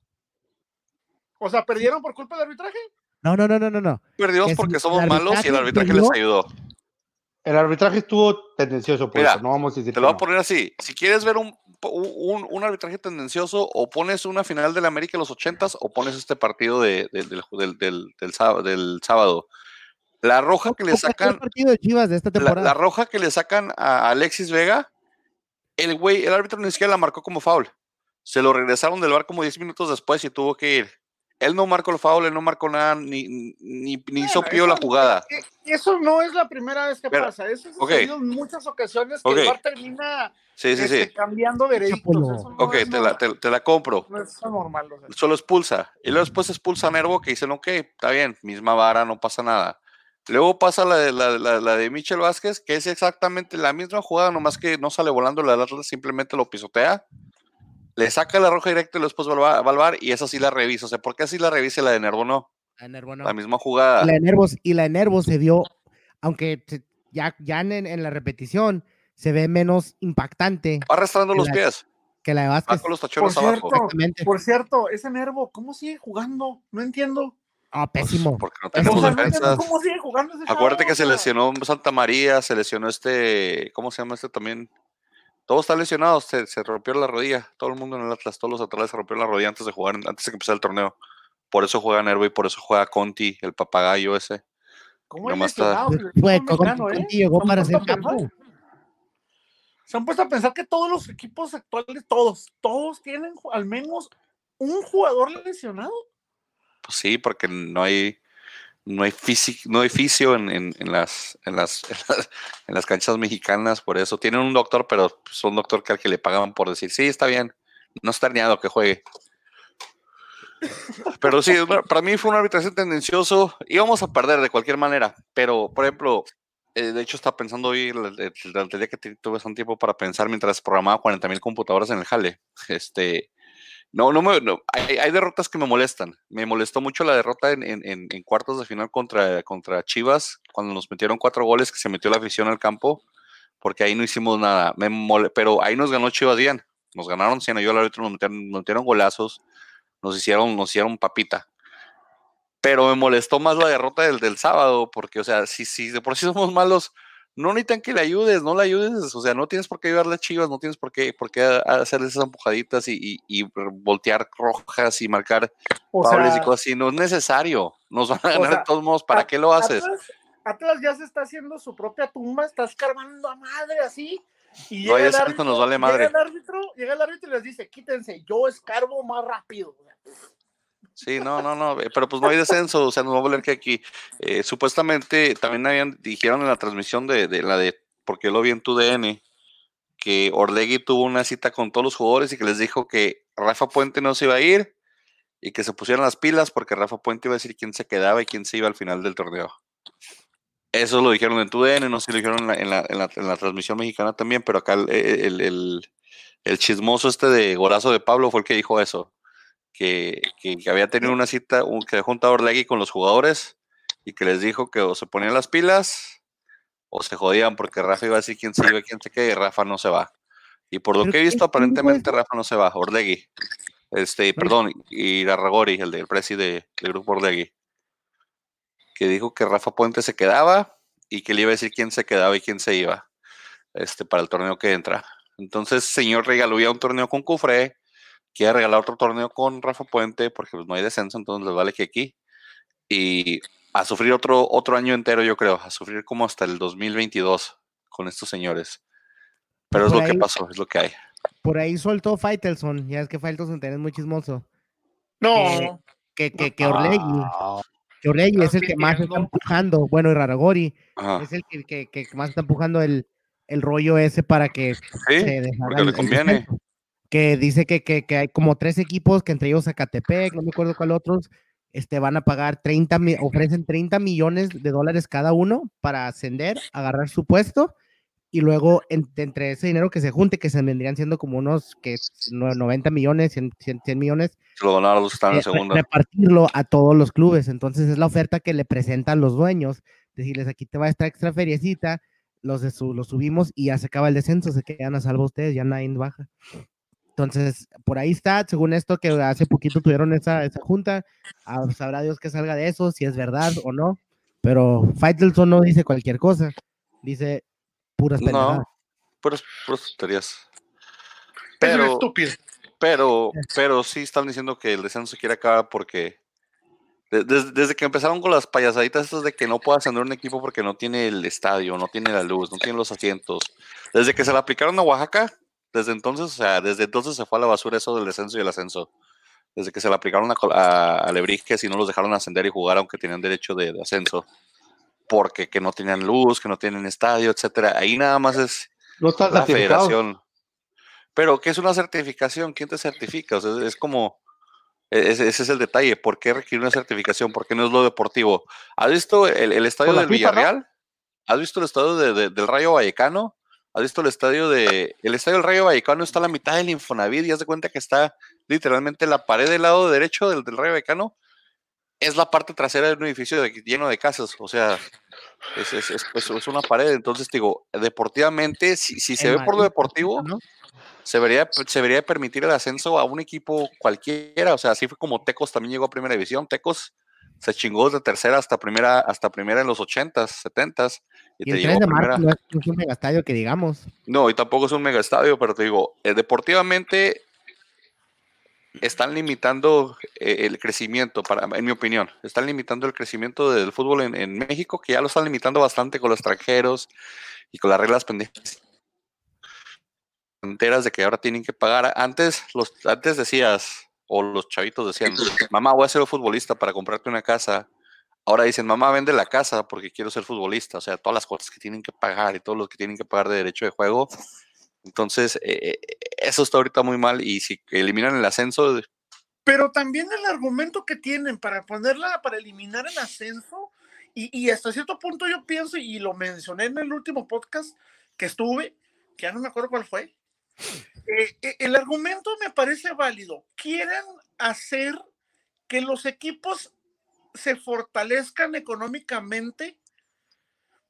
O sea, ¿perdieron por culpa del arbitraje? No, no, no, no, no, no. perdimos porque somos malos y el arbitraje les ayudó. El arbitraje estuvo tendencioso, por Mira, eso no vamos a decir Te que lo voy a poner así. Si quieres ver un, un, un arbitraje tendencioso, o pones una final de la América de los ochentas, o pones este partido de, de- del, del, del, del sábado, del sábado. La roja que le ¿Cómo fue el sacan, partido de Chivas de esta la, temporada? la roja que le sacan a Alexis Vega, el güey, el árbitro ni siquiera la marcó como foul. Se lo regresaron del bar como 10 minutos después y tuvo que ir. Él no marcó el foul, él no marcó nada, ni, ni, ni hizo Bueno, pío la jugada. Eso no es la primera vez que Pero, pasa. Eso ha ok. sucedido en muchas ocasiones que Ok. el termina Sí, sí, este, sí. cambiando veredictos. No Ok, te la, te, te la compro. no es normal. o sea. solo expulsa. Y luego después expulsa a Nervo que dicen, ok, está bien, misma vara, no pasa nada. Luego pasa la de, la, la- la de Michel Vázquez, que es exactamente la misma jugada, nomás que no sale volando la Atlas, simplemente lo pisotea. Le saca la roja directa y después va al va- va VAR y esa sí la revisa. O sea, ¿por qué así la revisa y la de Nervo no? La de Nervo no. La misma jugada. La de Nervos, y la de Nervos se vio, aunque ya, ya en, en la repetición se ve menos impactante Va arrastrando los la- pies, que la de va Vázquez. con los tachones Por abajo. cierto. Por cierto, ese Nervo, ¿cómo sigue jugando? No entiendo. Ah, pésimo. porque no tenemos defensas. ¿Cómo sigue jugando ese Acuérdate chavo? que se O sea, lesionó Santa María, se lesionó este, ¿cómo se llama este también? Todos están lesionados, se, se rompió la rodilla, todo el mundo en el Atlas, todos los atletas se rompió la rodilla antes de jugar, antes de que empezara el torneo. Por eso juega Nervo y por eso juega Conti, el papagayo ese. ¿Cómo nomás está- fútbol Conti- eh? Llegó ¿Se han para puesto hacer a pensar? campo. Se han puesto a pensar que todos los equipos actuales, todos, todos tienen al menos un jugador lesionado. Pues sí, porque no hay, no hay no hay fisio en, en- en las, en las, en las, canchas mexicanas, por eso. Tienen un doctor, pero es un doctor que al que le pagan por decir, sí, está bien, no está herniado que juegue. Pero sí, para mí fue un arbitraje tendencioso. Íbamos a perder de cualquier manera, pero por ejemplo, eh, de hecho estaba pensando hoy, el, el, día que tuve un tiempo para pensar mientras programaba 40 mil computadoras en el jale. Este, no, no me, hay, derrotas que me molestan. Me molestó mucho la derrota en, en, en, cuartos de final contra, contra Chivas, cuando nos metieron cuatro goles que se metió la afición al campo, porque ahí no hicimos nada. Me pero ahí nos ganó Chivas bien. Nos ganaron 100 yo al árbitro nos metieron, nos metieron golazos nos hicieron, nos hicieron papita. Pero me molestó más la derrota del, del sábado, porque, o sea, si, si de por sí somos malos, no necesitan que le ayudes, no le ayudes, o sea, no tienes por qué ayudarle a Chivas, no tienes por qué, por qué hacerle esas empujaditas y, y, voltear rojas y marcar o y cosas así, no es necesario, nos van a ganar de todos modos, ¿para qué lo haces? Atlas, ya se está haciendo su propia tumba, estás cargando a madre así, y llega, el árbitro, nos vale madre. llega el árbitro, llega el árbitro y les dice, quítense, yo escarbo más rápido. Sí, no, no, no, pero pues no hay descenso, o sea, nos va a volver que aquí. Eh, supuestamente también habían, dijeron en la transmisión de, de la de, porque lo vi en tu DN, que Orlegui tuvo una cita con todos los jugadores y que les dijo que Rafa Puente no se iba a ir y que se pusieran las pilas porque Rafa Puente iba a decir quién se quedaba y quién se iba al final del torneo. Eso lo dijeron en tu DN, no sé si lo dijeron en la, en la, en la, transmisión mexicana también, pero acá el, el, el, chismoso este de Gorazo de Pablo fue el que dijo eso que, había tenido una cita, un, que juntado Orlegui con los jugadores y que les dijo que o se ponían las pilas o se jodían porque Rafa iba a decir quién se iba, quién se queda y Rafa no se va. Y por lo que he visto, aparentemente Rafa no se va, Orlegui. Este, perdón, y Ragori, el del presi del grupo Orlegui, que dijo que Rafa Puente se quedaba y que le iba a decir quién se quedaba y quién se iba este, para el torneo que entra. Entonces, señor regaló un torneo con Cufre, quiere regalar otro torneo con Rafa Puente porque pues, no hay descenso, entonces les vale que aquí. Y a sufrir otro, otro año entero, yo creo, a sufrir como hasta el 2022 con estos señores. Pero es lo que pasó, es lo que hay. Por ahí soltó Faitelson, ya es que Faitelson es muy chismoso. No. Que, que, que, Orlegui, que Orlegui es el que más está empujando, bueno, y Raragori es el que, que, más está empujando el, el rollo ese para que sí, se porque le conviene que dice que, que, que, hay como tres equipos, que entre ellos Zacatepec, no me acuerdo cuál otros, este, van a pagar 30, ofrecen 30 millones de dólares cada uno para ascender, agarrar su puesto, y luego entre ese dinero que se junte, que se vendrían siendo como unos que 90 millones, 100, 100, millones, eh, repartirlo a todos los clubes. Entonces es la oferta que le presentan los dueños, decirles aquí te va esta extra feriecita, los, de su, los subimos y ya se acaba el descenso, se quedan a salvo ustedes, ya nadie baja. Entonces, por ahí está, según esto que hace poquito tuvieron esa, esa junta, ah, sabrá Dios que salga de eso, si es verdad o no, pero Faitelson no dice cualquier cosa, dice puras pendejadas. No, puras, puras tonterías. Pero, pero, pero sí están diciendo que el descenso se quiere acabar porque desde, desde, que empezaron con las payasaditas estas de que no pueda ascender un equipo porque no tiene el estadio, no tiene la luz, no tiene los asientos, desde que se la aplicaron a Oaxaca, desde entonces, o sea, desde entonces se fue a la basura eso del descenso y el ascenso. Desde que se le aplicaron a, a, a y no los dejaron ascender y jugar aunque tenían derecho de, ascenso. Porque que no tenían luz, que no tienen estadio, etcétera. Ahí nada más es la federación. Pero, ¿qué es una certificación? ¿Quién te certifica? O sea, es como, e, ese, es el detalle. ¿Por qué requiere una certificación? ¿Por qué no es lo deportivo? ¿Has visto el, estadio del Villarreal? ¿Has visto el estadio del Rayo Vallecano? ¿Has visto el estadio de. El estadio del Rayo Vallecano está a la mitad del Infonavit y haz de cuenta que está literalmente la pared del lado derecho del, del Rayo Vallecano. Es la parte trasera de un edificio lleno de casas. O sea, es, es, es, una pared. Entonces, digo, deportivamente, si, si se ve por lo deportivo, se, vería, se debería permitir el ascenso a un equipo cualquiera. O sea, así fue como Tecos también llegó a primera división. Tecos se chingó de tercera hasta primera, hasta primera en los 80s, 70s. Y, el 3 de marzo no es un megastadio que digamos. No, y tampoco es un megastadio, pero te digo, eh, deportivamente están limitando eh, el crecimiento, para, en mi opinión, están limitando el crecimiento del fútbol en, México, que ya lo están limitando bastante con los extranjeros y con las reglas pendejas enteras de que ahora tienen que pagar. Antes, los, antes decías, o los chavitos decían, mamá, voy a ser un futbolista para comprarte una casa. Ahora dicen, mamá, vende la casa porque quiero ser futbolista. O sea, todas las cosas que tienen que pagar y todos los que tienen que pagar de derecho de juego. Entonces, eh, eso está ahorita muy mal y si eliminan el ascenso... Pero también el argumento que tienen para ponerla, para eliminar el ascenso, y, y hasta cierto punto yo pienso, y lo mencioné en el último podcast que estuve, que ya no me acuerdo cuál fue, eh, eh, el argumento me parece válido. Quieren hacer que los equipos se fortalezcan económicamente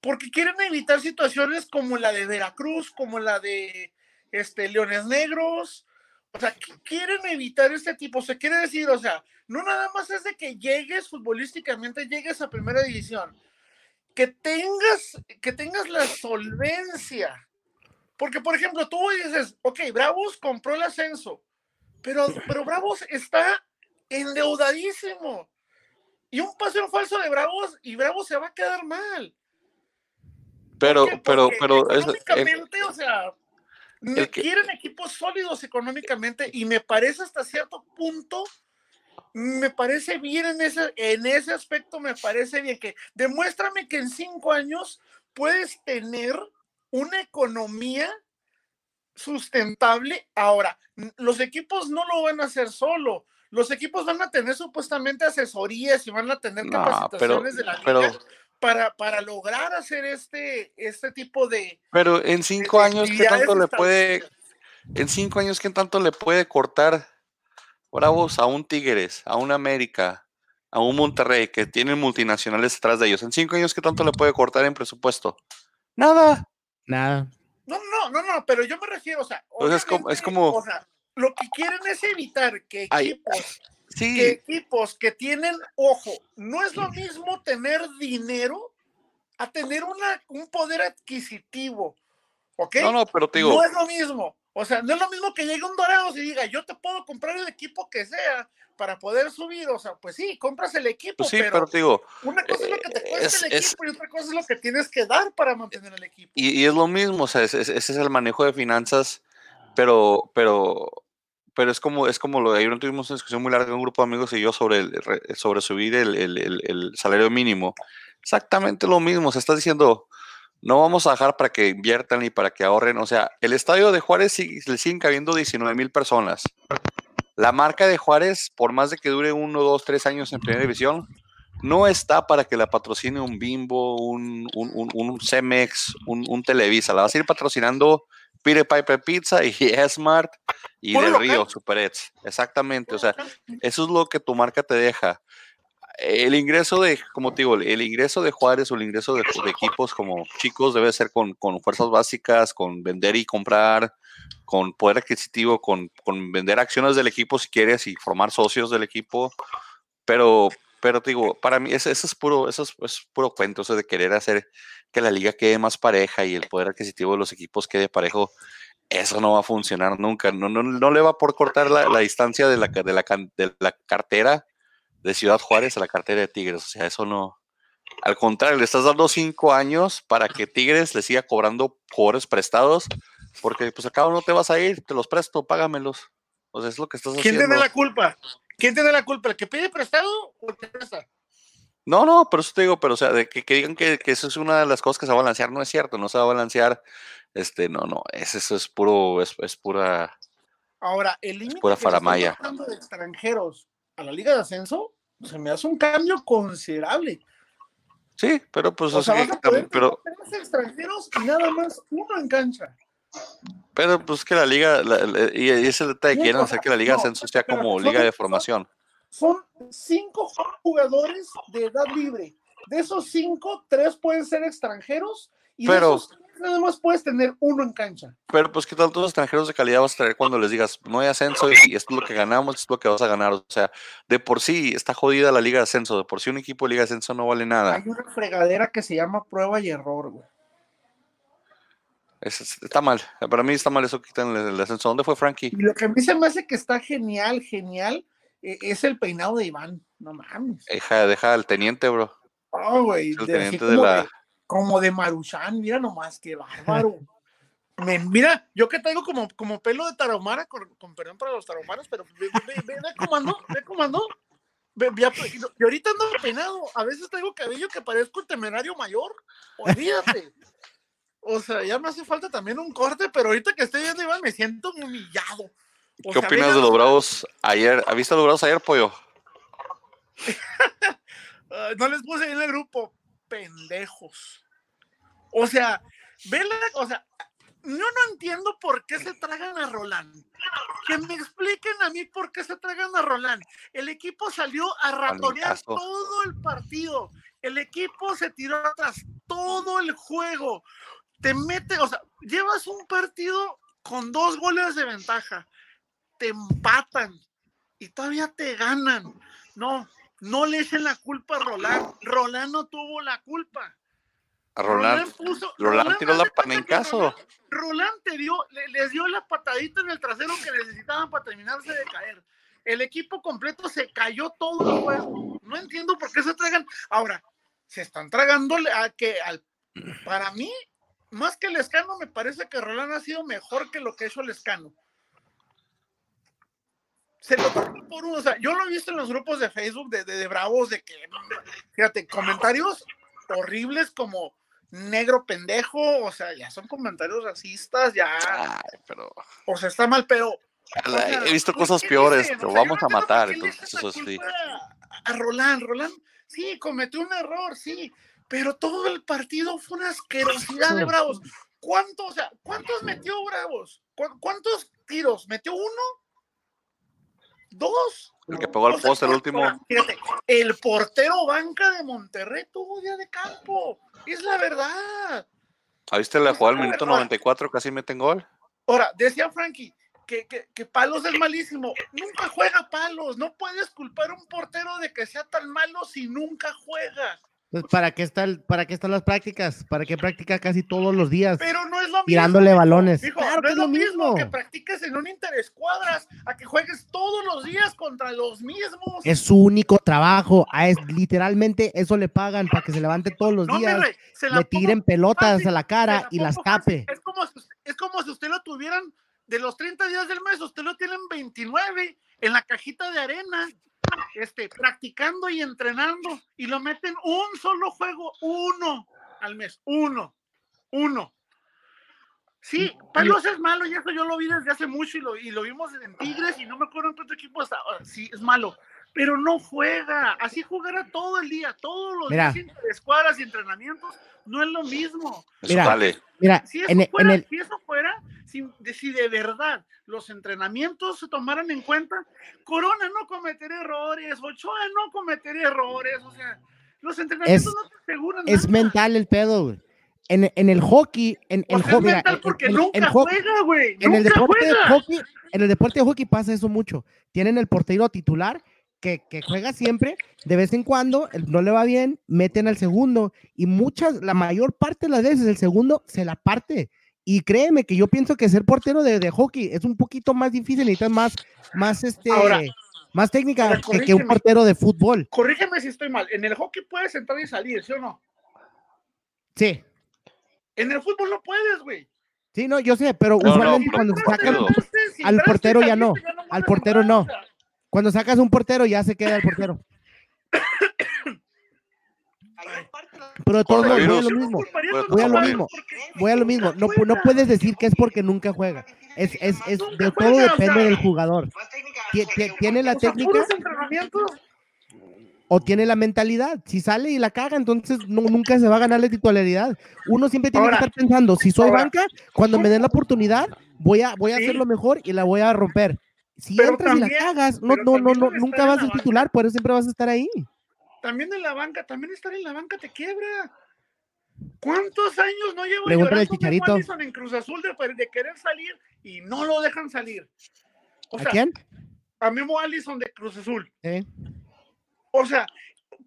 porque quieren evitar situaciones como la de Veracruz, como la de este, Leones Negros. O sea, quieren evitar este tipo. Se quiere decir, o sea, no nada más es de que llegues futbolísticamente, llegues a primera división, que tengas, que tengas la solvencia. Porque, por ejemplo, tú dices, ok, Bravos compró el ascenso, pero, pero Bravos está endeudadísimo. Y un paseo falso de Bravos y Bravos se va a quedar mal. Pero, pero, pero. Económicamente, o sea, quieren equipos sólidos económicamente y me parece hasta cierto punto, me parece bien en ese, en ese aspecto, me parece bien que demuéstrame que en cinco años puedes tener una economía sustentable. Ahora, los equipos no lo van a hacer solo los equipos van a tener supuestamente asesorías y van a tener capacitaciones de la liga para, para lograr hacer este, este tipo de. Pero en cinco años, ¿qué tanto le puede. En cinco años, ¿qué tanto le puede cortar Bravos a un Tigres, a un América, a un Monterrey que tienen multinacionales detrás de ellos? En cinco años, ¿qué tanto le puede cortar en presupuesto? Nada. Nada. No, no, no, no, pero yo me refiero, o sea, pues es como, es como lo que quieren es evitar que equipos, que equipos que tienen, ojo, no es lo mismo tener dinero a tener una, un poder adquisitivo. ¿Ok? No, no, pero te digo. No es lo mismo. O sea, no es lo mismo que llegue un Dorados y diga, yo te puedo comprar el equipo que sea para poder subir. O sea, pues sí, compras el equipo. Pues sí, pero, te digo. Una cosa es lo que te cuesta el equipo y otra cosa es lo que tienes que dar para mantener el equipo. Y, es lo mismo, o sea, ese es el manejo de finanzas, pero, pero pero es como, es como lo de ayer tuvimos una discusión muy larga con un grupo de amigos y yo sobre, el, sobre subir el, el, el, salario mínimo. Exactamente lo mismo, se está diciendo, no vamos a dejar para que inviertan y para que ahorren. O sea, el estadio de Juárez le siguen cabiendo 19 mil personas. La marca de Juárez, por más de que dure uno, dos, tres años en primera división, no está para que la patrocine un Bimbo, un, un, un, un Cemex, un, un Televisa. La vas a ir patrocinando Pire Piper Pizza y Smart y Del Río Super Exactamente, o sea, eso es lo que tu marca te deja. El ingreso de, como digo, el ingreso de Juárez o el ingreso de, equipos como chicos debe ser con, fuerzas básicas, con vender y comprar, con poder adquisitivo, con, con vender acciones del equipo si quieres y formar socios del equipo. Pero, pero digo, para mí eso, es puro, eso es, puro cuento, eso de querer hacer que la liga quede más pareja y el poder adquisitivo de los equipos quede parejo, eso no va a funcionar nunca. No, no, no le va por cortar la, distancia de la, de, la, de la cartera de Ciudad Juárez a la cartera de Tigres. O sea, eso no. Al contrario, le estás dando cinco años para que Tigres le siga cobrando jugadores prestados, porque pues acá no te vas a ir, te los presto, págamelos. O sea, es lo que estás haciendo. ¿Quién tiene la culpa? ¿Quién tiene la culpa? ¿El que pide prestado o el que presta? No, no, pero eso te digo, pero o sea, de que, digan que, eso es una de las cosas que se va a balancear, no es cierto, no se va a balancear, este, no, no, es, eso es puro, es, es pura. Ahora, el límite pura faramaya. de extranjeros a la Liga de Ascenso, se me hace un cambio considerable. Sí, pero pues, o, sea, pero extranjeros y nada más uno en cancha. Pero pues que la liga, y ese detalle quieren hacer que la liga se ascenso sea como liga de formación son cinco jugadores de edad libre. De esos cinco, tres pueden ser extranjeros y pero, de esos nada más puedes tener uno en cancha. Pero pues qué tantos extranjeros de calidad vas a traer cuando les digas, no hay ascenso y esto es lo que ganamos, esto es lo que vas a ganar. O sea, de por sí está jodida la liga de ascenso, de por sí un equipo de liga de ascenso no vale nada. Hay una fregadera que se llama prueba y error, güey. está mal, para mí está mal eso quitan el, el ascenso. ¿Dónde fue Frankie? Y lo que a mí se me hace que está genial, genial, e, es el peinado de Iván, no mames. Deja, deja al teniente, bro. Oh, güey. El teniente de la. Como de Maruchan, mira nomás, qué bárbaro. mira, yo que traigo como, como pelo de tarahumara, con, perdón para los tarahumaras, pero ve, ve, ve, ve comando, ve comando. y ahorita ando peinado, a veces traigo cabello que parezco un temerario mayor, olvídate. O sea, ya me hace falta también un corte, pero ahorita que estoy viendo Iván me siento humillado ¿Qué opinas de los Bravos ayer? ¿Has visto los Bravos ayer, Pollo? no les puse en el grupo, pendejos. O sea, vela, o sea, yo no entiendo por qué se tragan a Roland. Que me expliquen a mí por qué se tragan a Roland. El equipo salió a ratonear todo el partido. El equipo se tiró atrás todo el juego. Te mete, o sea, llevas un partido con dos goles de ventaja. Te empatan y todavía te ganan. No, no le echen la culpa a Roland. Roland no tuvo la culpa. A Roland, Roland, tiró la panencazo. Roland te dio, les dio la patadita en el trasero que necesitaban para terminarse de caer. El equipo completo se cayó todo el juego. No entiendo por qué se tragan. Ahora, se están tragando a que al, para mí, más que el escano, me parece que Roland ha sido mejor que lo que hizo el escano. Se lo por uno, o sea, yo lo he visto en los grupos de Facebook de, de Bravos, de que, fíjate, comentarios horribles como negro pendejo, o sea, ya son comentarios racistas, ya. pero. O sea, está mal, pero. he visto cosas peores, pero vamos a matar, entonces eso sí. A, Roland, Roland, sí, cometió un error, sí, pero todo el partido fue una asquerosidad de Bravos. ¿Cuántos, o sea, cuántos metió Bravos? ¿Cuántos tiros? ¿Metió uno? ¿Dos? El que pegó al poste el último. Fíjate, el portero banca de Monterrey tuvo día de campo. Es la verdad. ¿Viste la jugada al minuto 94? Casi meten gol. Ahora, decía Frankie que, que, que, Palos es malísimo. Nunca juega Palos. No puedes culpar a un portero de que sea tan malo si nunca juega. Pues ¿para qué, está ¿Para qué están las prácticas? ¿Para qué practica casi todos los días? Pero no es lo mismo. Tirándole balones. claro no es lo mismo. que practiques en un interescuadras a que juegues todos los días contra los mismos. Es su único trabajo. A es, literalmente eso le pagan para que se levante todos los días. le tiren pelotas a la cara y las tape. Es como, es como si usted lo tuvieran de los 30 días del mes, usted lo tienen 29 en la cajita de arena este, practicando y entrenando y lo meten un solo juego, uno al mes, uno, uno. Sí, Palos es malo y eso yo lo vi desde hace mucho y lo, y lo vimos en Tigres y no me acuerdo en qué otro equipo está. Sí, es malo, pero no juega. Así jugará todo el día, todos los días días escuadras y entrenamientos, no es lo mismo. Mira, mira si, eso fuera, si eso fuera, si, de verdad los entrenamientos se tomaran en cuenta, Corona no cometería errores, Ochoa no cometería errores, o sea, los entrenamientos no te aseguran. Es mental el pedo, güey. En, en, el hockey, en, el hockey, porque nunca juega, güey. En el deporte de hockey, en el deporte de hockey pasa eso mucho. Tienen el portero titular que, que, juega siempre, de vez en cuando no le va bien, meten al segundo y muchas, la mayor parte de las veces el segundo se la parte. Y créeme que yo pienso que ser portero de, de hockey es un poquito más difícil, necesitas más, más este, más técnica que, un portero de fútbol. Corrígeme si estoy mal. En el hockey puedes entrar y salir, ¿sí o no? Sí. En el fútbol no puedes, güey. Sí, no, yo sé, pero usualmente cuando se sacan al portero ya no, al portero no. Cuando sacas un portero ya se queda el portero. Pero de todos modos, voy a lo mismo. Voy a lo mismo. Voy a lo mismo. No, no puedes decir que es porque nunca juega. Es, es, es de todo depende del jugador. ¿Tiene la técnica? O tiene la mentalidad. Si sale y la caga, entonces nunca se va a ganar la titularidad. Uno siempre tiene que estar pensando, si soy banca, cuando me den la oportunidad, voy a, voy a hacer lo mejor y la voy a romper. Si entras y la cagas, no, no, no, no nunca vas a titular, por eso siempre vas a estar ahí también en la banca, también estar en la banca te quiebra. ¿Cuántos años no llevo Pregúntale Chicharito. en Cruz Azul de, querer salir y no lo dejan salir? ¿A quién? A Memo Allison de Cruz Azul. O sea,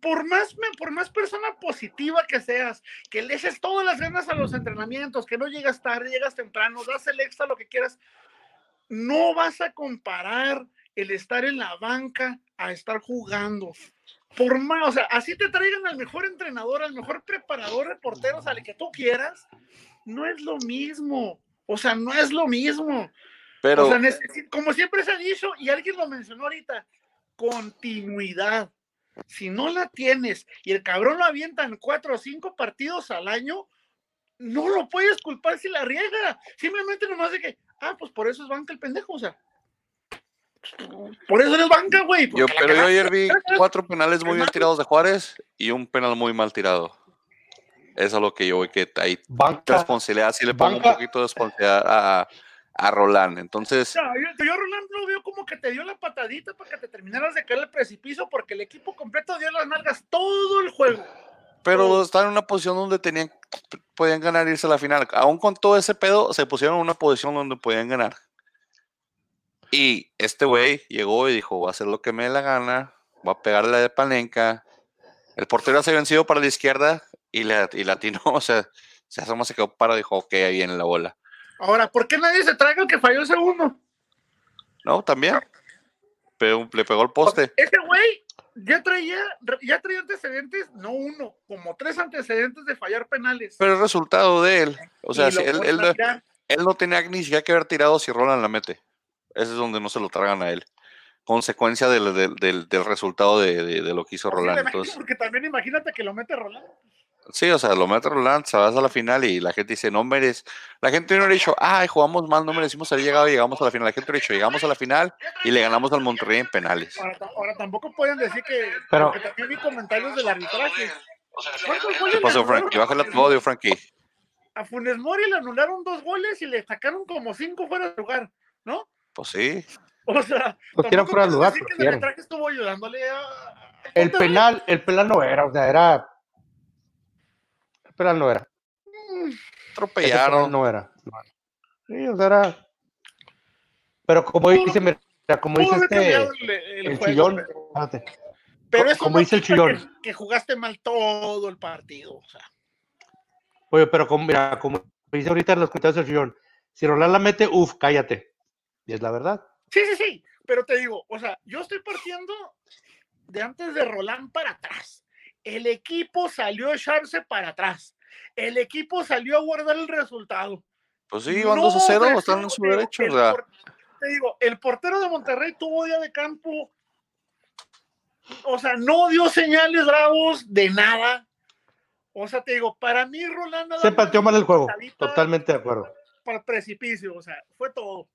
por más, por más persona positiva que seas, que le eches todas las ganas a los entrenamientos, que no llegas tarde, llegas temprano, das el extra, lo que quieras, no vas a comparar el estar en la banca a estar jugando por más, o sea, así te traigan al mejor entrenador, al mejor preparador de porteros, al que tú quieras, no es lo mismo. O sea, no es lo mismo. Pero, como siempre se ha dicho, y alguien lo mencionó ahorita, continuidad. Si no la tienes y el cabrón lo avienta en cuatro o cinco partidos al año, no lo puedes culpar si la riega. Simplemente nomás de que, ah, pues por eso es banca el pendejo, o sea. Por eso eres banca, güey. Yo, pero yo ayer vi cuatro penales muy bien tirados de Juárez y un penal muy mal tirado. Eso es lo que yo voy que hay Banca. responsabilidad, sí le pongo Banca. un poquito de responsabilidad a, a Roland. Entonces, No, yo, yo Roland lo veo como que te dio la patadita para que te terminaras de caer al precipicio porque el equipo completo dio las nalgas todo el juego. pero están en una posición donde tenían, podían ganar e irse a la final. Aún con todo ese pedo, se pusieron en una posición donde podían ganar. Y este güey llegó y dijo, voy a hacer lo que me dé la gana, voy a pegarle de palenca. El portero se vencido para la izquierda y le y latinó, o sea, se asoma, se quedó para, dijo, ok, ahí viene la bola. Ahora, ¿por qué nadie se traga el que falló el segundo? No, también. Pero le pegó el poste. Ese güey ya traía, ya traía antecedentes, no uno, como tres antecedentes de fallar penales. Pero el resultado de él, o sea, si él, vuelven él, no tenía ni siquiera que haber tirado si Roland la mete. Ese es donde no se lo tragan a él. Consecuencia del, del, del- del resultado de, de- de lo que hizo Roland. Entonces, porque también imagínate que lo mete Roland. Sí, o sea, lo mete Roland, se va a la final y la gente dice, no mereces. La gente no ha dicho, ay, jugamos mal, no merecimos haber llegado y llegamos a la final. La gente ha dicho, llegamos a la final y le ganamos al Monterrey en penales. Ahora, ta- ahora tampoco pueden decir que, Pero- también vi comentarios del arbitraje. ¿Cuántos goles ¿Qué le pasó, Frankie? a Bájale a Funes tu audio, Frankie. A Funes Mori le anularon dos goles y le sacaron como cinco fuera de lugar, ¿no? Pues sí. O sea, tampoco fuera de lugar, que el arbitraje estuvo ayudándole a. El penal, el penal no era, o sea, era. El penal no era. Penal Atropellaron. no era. Sí, o sea, era. Pero como dice, mira, como dice este. el, el El juego, chillón. pero- espérate. Pero eso como no dice el chillón. Que, que jugaste mal todo el partido. O sea, Oye, pero como, mira, como dice ahorita en los comentarios del chillón, si Roland la mete, uff, cállate. Y es la verdad. sí, sí, sí. Pero te digo, o sea, yo estoy partiendo de antes de Roland para atrás. El equipo salió a echarse para atrás. El equipo salió a guardar el resultado. Pues sí, van No 2 a 0, ofreció, están en su derecho. el O sea, por- te digo, el portero de Monterrey tuvo día de campo. O sea, no dio señales bravos de nada. O sea, te digo, para mí Rolando Se pateó mal el juego. Totalmente de acuerdo. para el precipicio, o sea, fue todo.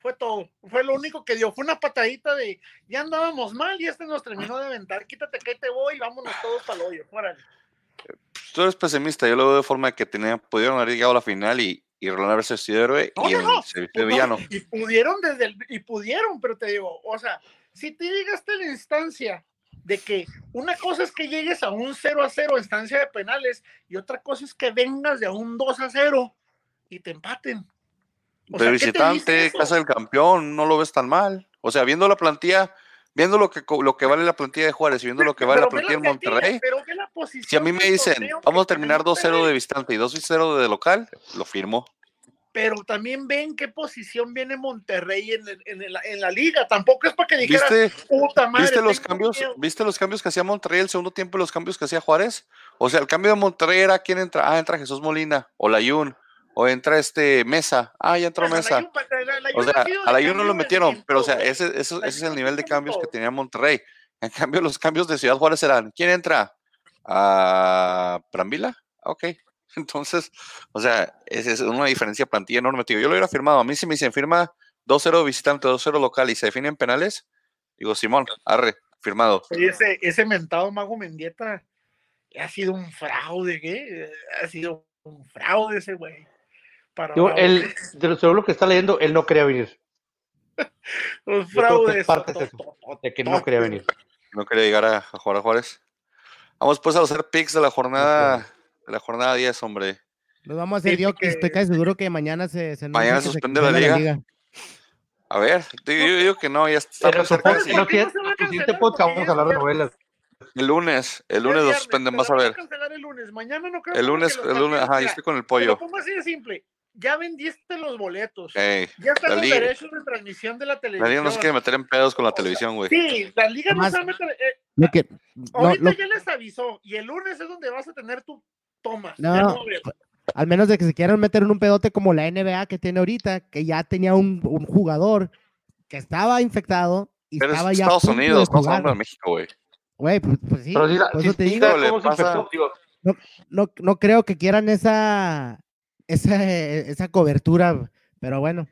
Fue todo. Fue lo único que dio. Fue una patadita de ya andábamos mal y este nos terminó de aventar. Quítate que te voy y vámonos todos para el hoyo. Órale. tú eres pesimista, yo lo veo de forma que tenían, pudieron haber llegado a la final y, y Roland haberse sido héroe No, y no, se de Pues no, villano. Y pudieron desde el, y pudieron, pero te digo, o sea, si te llegaste a la instancia de que una cosa es que llegues a un 0 a 0 instancia de penales y otra cosa es que vengas de a un 2 a 0 y te empaten. De sea, ¿qué te dice visitante, casa del campeón, no lo ves tan mal. O sea, viendo la plantilla, viendo lo que, lo que vale la plantilla de Juárez y viendo lo que vale la plantilla de Monterrey, si a mí me dicen, vamos a terminar tiene 2-0 de visitante y 2-0 de local, lo firmo. Pero también ven qué posición viene Monterrey en, el- en, la liga. Tampoco es para que dijeras, ¿Viste, puta madre. ¿Viste los cambios? miedo". ¿Viste los cambios que hacía Monterrey el segundo tiempo y los cambios que hacía Juárez? O sea, el cambio de Monterrey era quién entra. Ah, entra Jesús Molina o Layun o entra este Mesa. Ah, ya entró Mesa. la Jun- la- la O sea, a la no lo metieron, pero o sea, ese, ese- ese es el nivel de cambios que tenía Monterrey. En cambio, los cambios de Ciudad Juárez eran, ¿quién entra? ¿A Brambila? Ok. Entonces, o sea, esa es una diferencia plantilla enorme. Tío, yo lo hubiera firmado. A mí si me dicen firma 2-0 visitante, 2-0 local y se definen penales, digo, Simón, arre, firmado. Oye, ese, ese mentado Mago Mendieta ha sido un fraude, ¿qué? Ha sido un fraude ese güey. Para Bravo. él, de lo según lo que está leyendo, él no quería venir. un que fraude. es parte de eso, De que no quería venir. No quería llegar a, a jugar a Juárez. Vamos pues a hacer picks de la jornada, de la jornada 10, hombre. Los vamos a hacer Sí, yo, que estoy casi seguro que mañana se, se Mañana que se suspende la cancela liga. A ver, digo- yo digo que no, ya está siguientes- en los siguientes podcasts vamos a hablar de novelas. El lunes, el lunes lo suspenden, vas a ver. el lunes. Mañana no creo El que lunes, el lunes, ajá, yo estoy con el Te lo pollo. pongo así de simple. Ya vendiste los boletos. Ey, ya están la los liga- derechos de transmisión de la la televisión. liga no se quiere meter en pedos con la O sea, televisión, güey. Sí, la liga no Además- se va a meter. eh, Lo que, no, ahorita lo- ya les avisó. Y el lunes es donde vas a tener tu toma. No. No al menos de que se quieran meter en un pedote como la NBA que tiene ahorita, que ya tenía un, un jugador que estaba infectado y Pero es estaba ya Estados Unidos, no jugar. hablando de México, güey. Güey, pues, pues sí, Pero sí, por sí, eso te sí, digo, ¿sabes le cómo se pasa- infectó? Digo, no, no creo que quieran esa, esa, esa cobertura, pero bueno,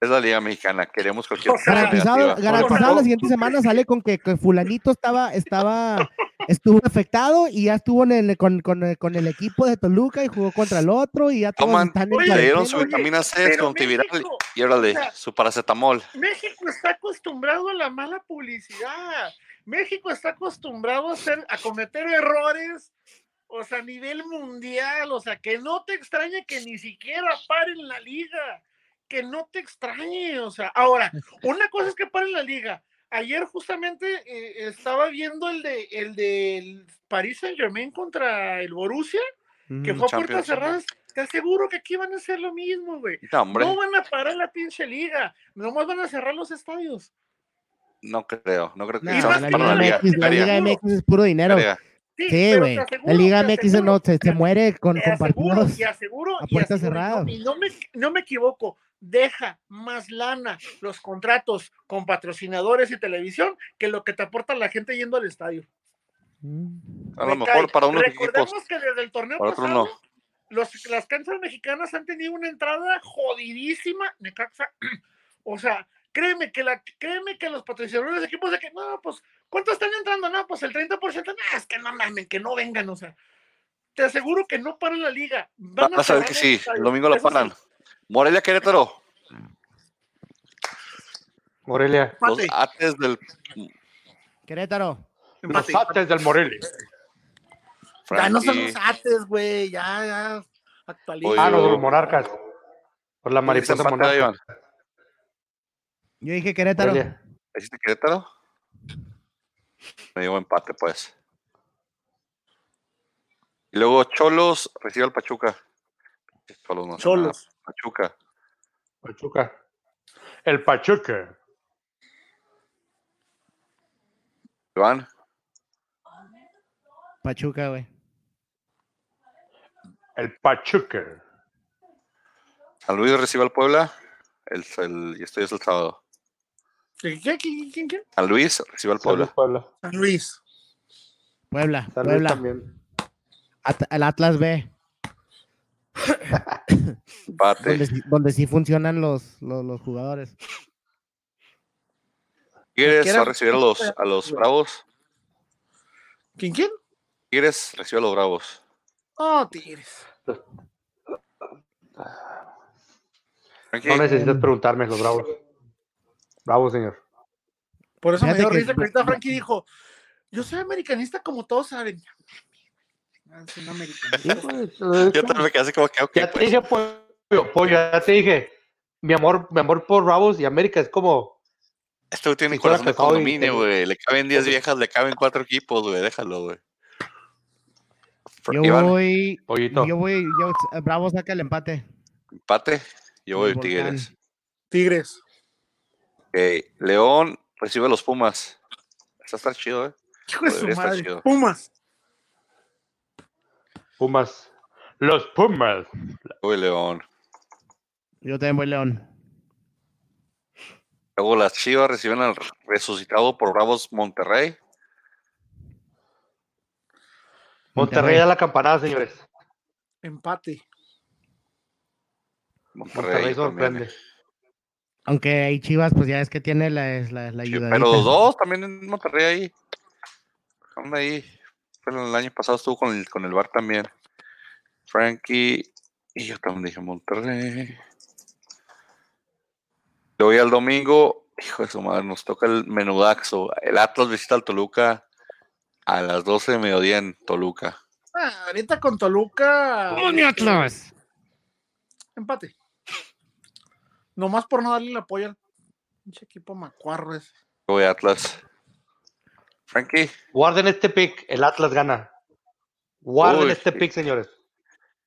Es la Liga Mexicana, queremos cualquier O sea, Garantizado, garantizado la siguiente semana sale con que, que fulanito estaba, estaba, estuvo afectado y ya estuvo en el- con, con- con el equipo de Toluca y jugó contra el otro y ya Toman, están en Oye, le dieron su vitamina C, México, y órale, o sea, su paracetamol. México está acostumbrado a la mala publicidad. México está acostumbrado a, hacer, a cometer errores, o sea, a nivel mundial. O sea, que no te extrañe que ni siquiera paren la liga. Que no te extrañe. O sea, ahora, una cosa es que paren la liga. Ayer justamente eh, estaba viendo el de el del Paris Saint Germain contra el Borussia, que Ujú. fue a puertas cerradas. Te aseguro que aquí van a hacer lo mismo, güey. No, van a parar la pinche liga, nomás van a cerrar los estadios. no creo, no creo que No, la Liga la Liga. MX, la Liga MX es puro dinero. Sí, Sí, pero güey. La Liga MX aseguro, no, se, se muere con, te con aseguro, partidos. y aseguro, a y puerta aseguro, y no- cerrada. Y no me, no me equivoco, deja más lana los contratos con patrocinadores y televisión que lo que te aporta la gente yendo al estadio. Mm. A lo Me mejor cae. para unos Recordemos equipos, que desde el torneo para otros pasado, no. los, las canchas mexicanas han tenido una entrada jodidísima. O sea, créeme que, la, créeme que los patrocinadores de equipos de que, no, pues, ¿cuánto están entrando? No, pues el 30%, no, es que no mamen, que no vengan, o sea. Te aseguro que no paran la liga. Van Vas a ver cerrar que sí, el domingo la sí. paran. Morelia Querétaro, Morelia. los ates del Querétaro. Los ates del Morelia. Ya no son Frankie. los ates, güey, ya, ya. Actualiza. Ah, los, los monarcas. Por la ¿Dice mariposa monarca. Iván? Yo dije Querétaro. ¿Dijiste Querétaro? Me llevo empate, pues. Y luego Cholos recibe al Pachuca. Cholos no Cholos. Pachuca. Pachuca. El Pachuca. Iván, Pachuca, güey. El Pachuca. San Luis recibe al Puebla. El, el- y esto ya es el sábado. ¿Quién, quién, quién, quién, quién? San Luis recibe al San Luis, Puebla. Puebla. San Luis. Puebla. San Luis Puebla. también. At- el Atlas B. Donde, sí- donde sí funcionan los, los, los jugadores. Va a recibir a los, a los Bravos. ¿Quién, quién? Tigres recibe a los Bravos. Oh, Tigres. No necesitas preguntarme, los bravos. Bravos, señor. Por eso me dio que- risa que ahorita Frankie dijo, yo soy americanista como todos saben. Ah, soy un americanista. yo también me quedé así como que, Ya te pues. dije, pollo, pollo, ya te dije. Mi amor, mi amor por Bravos y América es como. Este güey tiene corazón de condominio, güey. Le caben 10 viejas, le caben 4 equipos, güey. Déjalo, güey. Yo Iván, voy. Pollito. Yo voy. Yo, Bravo saca el empate. empate. Yo voy. Tigres. Tigres. Ok, León recibe a los Pumas. Está chido, ¿eh? Hijo de su madre. chido. Pumas. Pumas. Los Pumas. Voy León. Yo también voy León. Luego las Chivas reciben al resucitado por Bravos Monterrey. Monterrey a la campanada, señores. Empate. Monterrey, Monterrey también, sorprende. eh. Aunque ahí Chivas, pues ya es que tiene la, la, la Sí, ayuda. pero los dos también en Monterrey ahí. Anda ahí. Pero el año pasado estuvo con el, con el bar también. Frankie. Y yo también dije Monterrey. Le voy al domingo. Hijo de su madre, nos toca el menudaxo. El Atlas visita al Toluca a las 12 de mediodía en Toluca. Ah, ahorita con Toluca. Atlas! Empate. Nomás por no darle el apoyo al pinche equipo macuarro ese. Yo voy a Atlas. Frankie. Guarden este pick. El Atlas gana. Guarden Uy, este sí. pick, señores.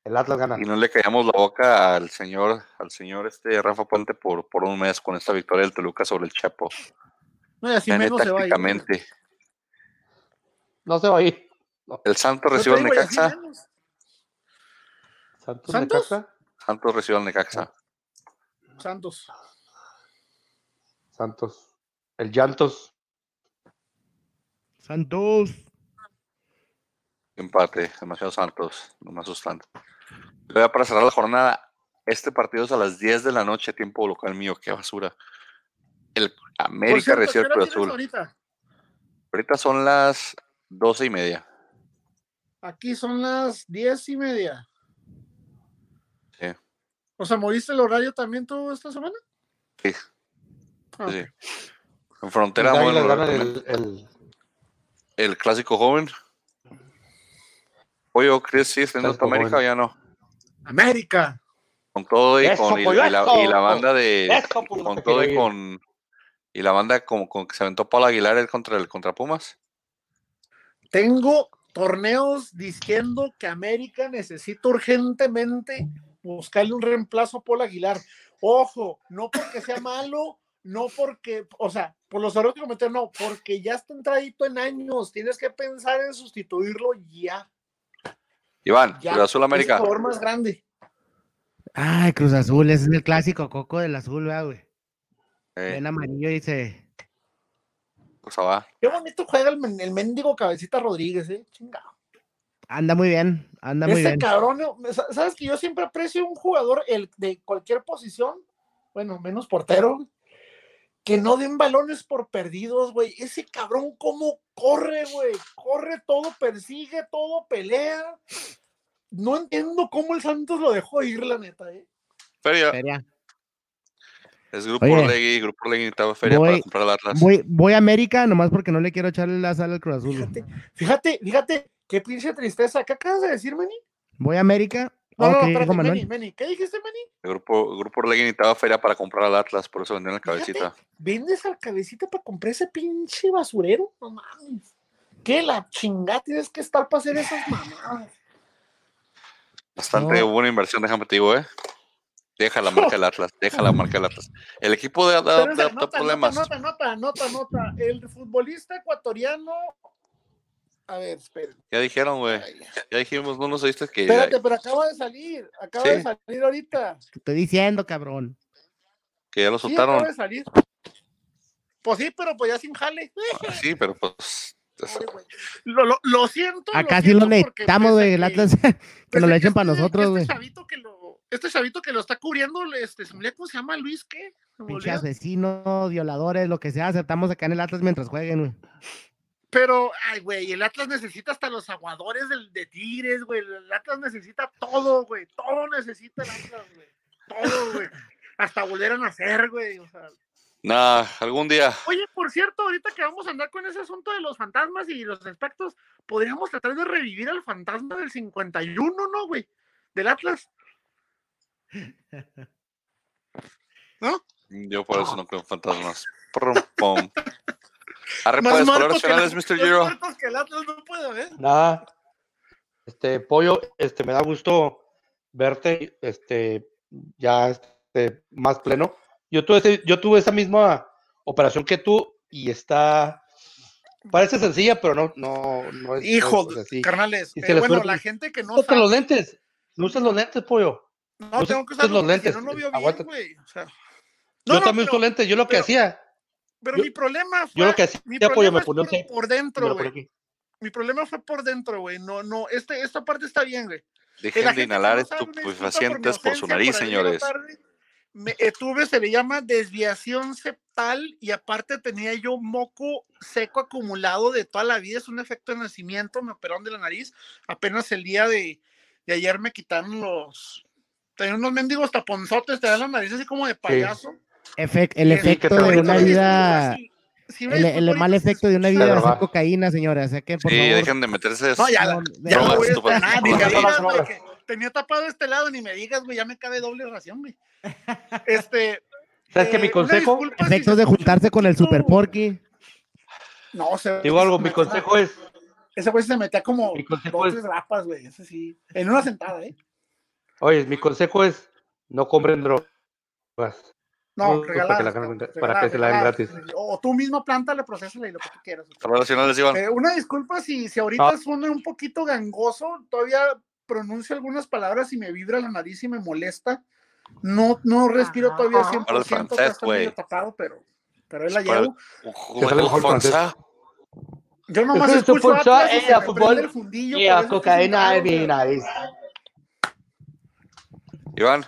El Atlas gana. Y no le callamos la boca al señor, al señor este Rafa Puente por, por un mes con esta victoria del Toluca sobre el Chapo. No, y así Gane se va a ir. No se va a ir. El te recibe al Necaxa. Santos, ¿Santos? Necaxa. Santos recibe al Necaxa. Santos. Santos. El Llantos. Santos. Empate, demasiado Santos, no me asustan. Luego ya para cerrar la jornada, Este partido es a las 10 de la noche, tiempo local mío. Qué basura. El América cierto, recibe ¿qué el Cruz Azul. ahorita? Ahorita son las 12 y media. Aquí son las diez y media. O sea, ¿moviste el horario también tú esta semana? Sí. Ah, Sí. En frontera, Las bueno, el, el- el clásico joven. Oye, ¿crees si está en Clásico América o ya no? América. Con todo y Eso, con y, la, eso. y la banda de Eso, pues, con todo y con y la banda como con que se aventó Pablo Aguilar el contra el contra Pumas. Tengo torneos diciendo que América necesita urgentemente buscarle un reemplazo a Paul Aguilar. Ojo, no porque sea malo, no porque, o sea, por los errores que cometió, no, porque ya está entradito en años. Tienes que pensar en sustituirlo ya. Iván, ya. Cruz Azul América. Es el jugador más grande. Ay, Cruz Azul, ese es el clásico coco del azul, ¿verdad, güey. Eh, En amarillo dice. pues va. Qué bonito juega el, el mendigo cabecita Rodríguez, eh. Chingado. Anda muy bien, anda muy Ese bien. cabrón, no, sa- sabes que yo siempre aprecio un jugador el, de cualquier posición, bueno, menos portero, que no den balones por perdidos, güey. Ese cabrón, cómo corre, güey. Corre todo, persigue todo, pelea. No entiendo cómo el Santos lo dejó ir, la neta, eh. Feria. Feria. Es Grupo Oye. Orlegui, Grupo Orlegui necesitaba feria para comprar el Atlas. Voy, voy a América nomás porque no le quiero echarle la sal al Cruz Azul. fíjate, fíjate, qué pinche tristeza. ¿Qué acabas de decir, Meni? Voy a América. No, no, espérate. Meni, Meni. ¿Qué dijiste, Meni? El grupo, el grupo Orlegui necesitaba feria para comprar al Atlas, por eso vendieron la cabecita. ¿Vendes al cabecita para comprar ese pinche basurero? No mames. ¿Qué la chingada tienes que estar para hacer esas mamadas? Bastante No. buena inversión, déjame te digo, eh. Deja la marca del Atlas, deja la marca del Atlas. El equipo de, de- de- de- nota, problemas. nota, nota, nota, nota. El futbolista ecuatoriano. A ver, esperen. Ya dijeron, güey. Ya dijimos, no nos oíste que. Espérate, pero acaba de salir. Acaba Sí. de salir ahorita. Te estoy diciendo, cabrón. que ya lo Sí, soltaron. acaba de salir. Pues sí, pero pues ya sin jale. Sí, pero pues. es- Lo, lo, lo siento. Acá lo sí lo siento porque necesitamos, güey. El que- Atlas que nos desde lo echen para este- nosotros, güey. Este chavito que lo, este chavito que lo está cubriendo, este, ¿cómo se llama? Luis, ¿qué? Pinche asesinos, violadores, lo que sea, aceptamos acá en el Atlas mientras jueguen, güey. Pero, ay, güey, el Atlas necesita hasta los aguadores del, de Tigres, güey. El Atlas necesita todo, güey. Todo necesita el Atlas, güey. Todo, güey. Hasta volver a nacer, güey. O sea. Nah, algún día. Oye, por cierto, ahorita que vamos a andar con ese asunto de los fantasmas y los aspectos, podríamos tratar de revivir al fantasma del 51, ¿no, güey? Del Atlas. ¿No? Yo por eso no creo en fantasmas. Prum, pum. Arre, Más que Mr. Giro. muertos que el Atlas no puede haber. Nada. Este, pollo, este, me da gusto verte, este, ya este, más pleno. Yo tuve, ese- yo tuve esa misma operación que tú y está, parece sencilla, pero no, no, no es. no Hijo, es así. carnales. Y eh, bueno, la gente que no sabe. los lentes, no usas los lentes, pollo. No, No tengo que usarlo los lentes, no, no veo bien, güey. O sea, yo no, no, también pero, uso lentes, yo lo que pero- hacía, pero yo- mi problema fue. yo lo que hacía, mi problema me ponía por, dentro, güey. Mi problema fue por dentro, güey. No, no, este, esta parte está bien, güey. Dejen de inhalar disculpa por estupefacientes por su nariz, señores. tarde. Me, eh, tuve, se le llama desviación septal y aparte tenía yo moco seco acumulado de toda la vida. Es un efecto de nacimiento, me operaron de la nariz. Apenas el día de, de ayer me quitaron los... Tenía unos mendigos taponzotes, te dan la nariz así como de payaso. El efecto de una vida. Sí, El, mal si efecto de una vida de hacer cocaína, señores. O sea que, por Sí, favor. dejen de meterse. No, ya, la- no, ya no voy a ni me digas, güey, que tenía tapado este lado, ni me digas, güey, ya me cabe doble ración, güey. Este, ¿Sabes que eh, mi una consejo? si Efectos se de juntarse un con el Super Porky. No, Te digo algo, mi consejo es, Ese güey se metía como Mi dos, es- tres grapas, güey, ese sí. En una sentada, ¿eh? oye, mi consejo es, no compren drogas. No, para que regaladas. la no, para que regaladas, se la den gratis. O tú mismo plántala, procesala y lo que tú quieras. Iván. Eh, una disculpa si, si ahorita Ah. suena un poquito gangoso, todavía pronuncio algunas palabras y me vibra la nariz y me molesta. No, no respiro todavía 100%, Para el todavía francés, está medio güey. tapado, pero, pero ahí la llevo. Yo nomás es escucho y eh, a fútbol, el fundillo, Y por a cocaína en mi nariz. Iván,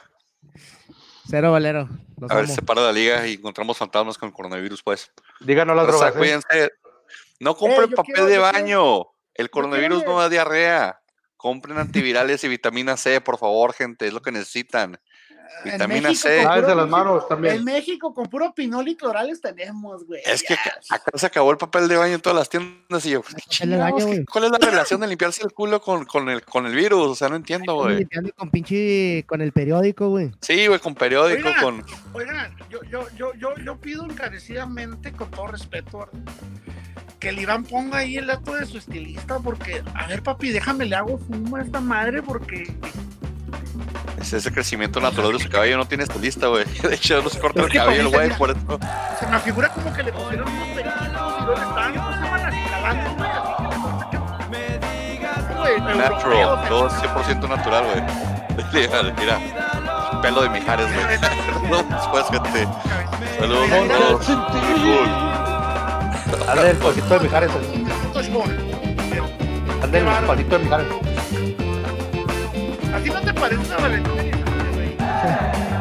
Cero Valero. A ver si se para la liga y encontramos fantasmas con coronavirus, pues. Díganos las Raza, drogas. ¿eh? cuídense. No compren yo papel quiero- de quiero- baño. El coronavirus no da diarrea. Compren antivirales y vitamina C, por favor, gente. Es lo que necesitan. En Vitamina México, C. Lávense las manos En. México, con puro pinol y clorales tenemos, güey. Es que acá se acabó el papel de baño en todas las tiendas y yo, pues, ¿qué Papel de baño, chingados? ¿Qué- güey. ¿cuál es la relación de limpiarse el culo con, con el, con el virus? O sea, no entiendo, güey. limpiando con pinche. con el periódico, güey. Sí, güey, con periódico, Oigan, con... Oigan, yo, yo, yo, yo, yo pido encarecidamente, con todo respeto, ¿verdad? que el Iván ponga ahí el dato de su estilista, porque, a ver, papi, déjame, le hago fumo a esta madre, porque Es ese crecimiento natural de su cabello, no tiene estilista, güey. De hecho, no se corta el cabello, güey, por eso. se me figura como que le pusieron unos pelitos y le estaban, ¿cómo se llaman? Así calando, güey, así que le corta que- Güey, Natural, todo 100% natural, güey. Mira, mira, pelo de Mijares, güey. No, después, gente. Saludos Mira, a mira, todos. Cool. Ande el pasito de Mijares. Ande el pasito de Mijares. ¿A ti no te parece una Valentina?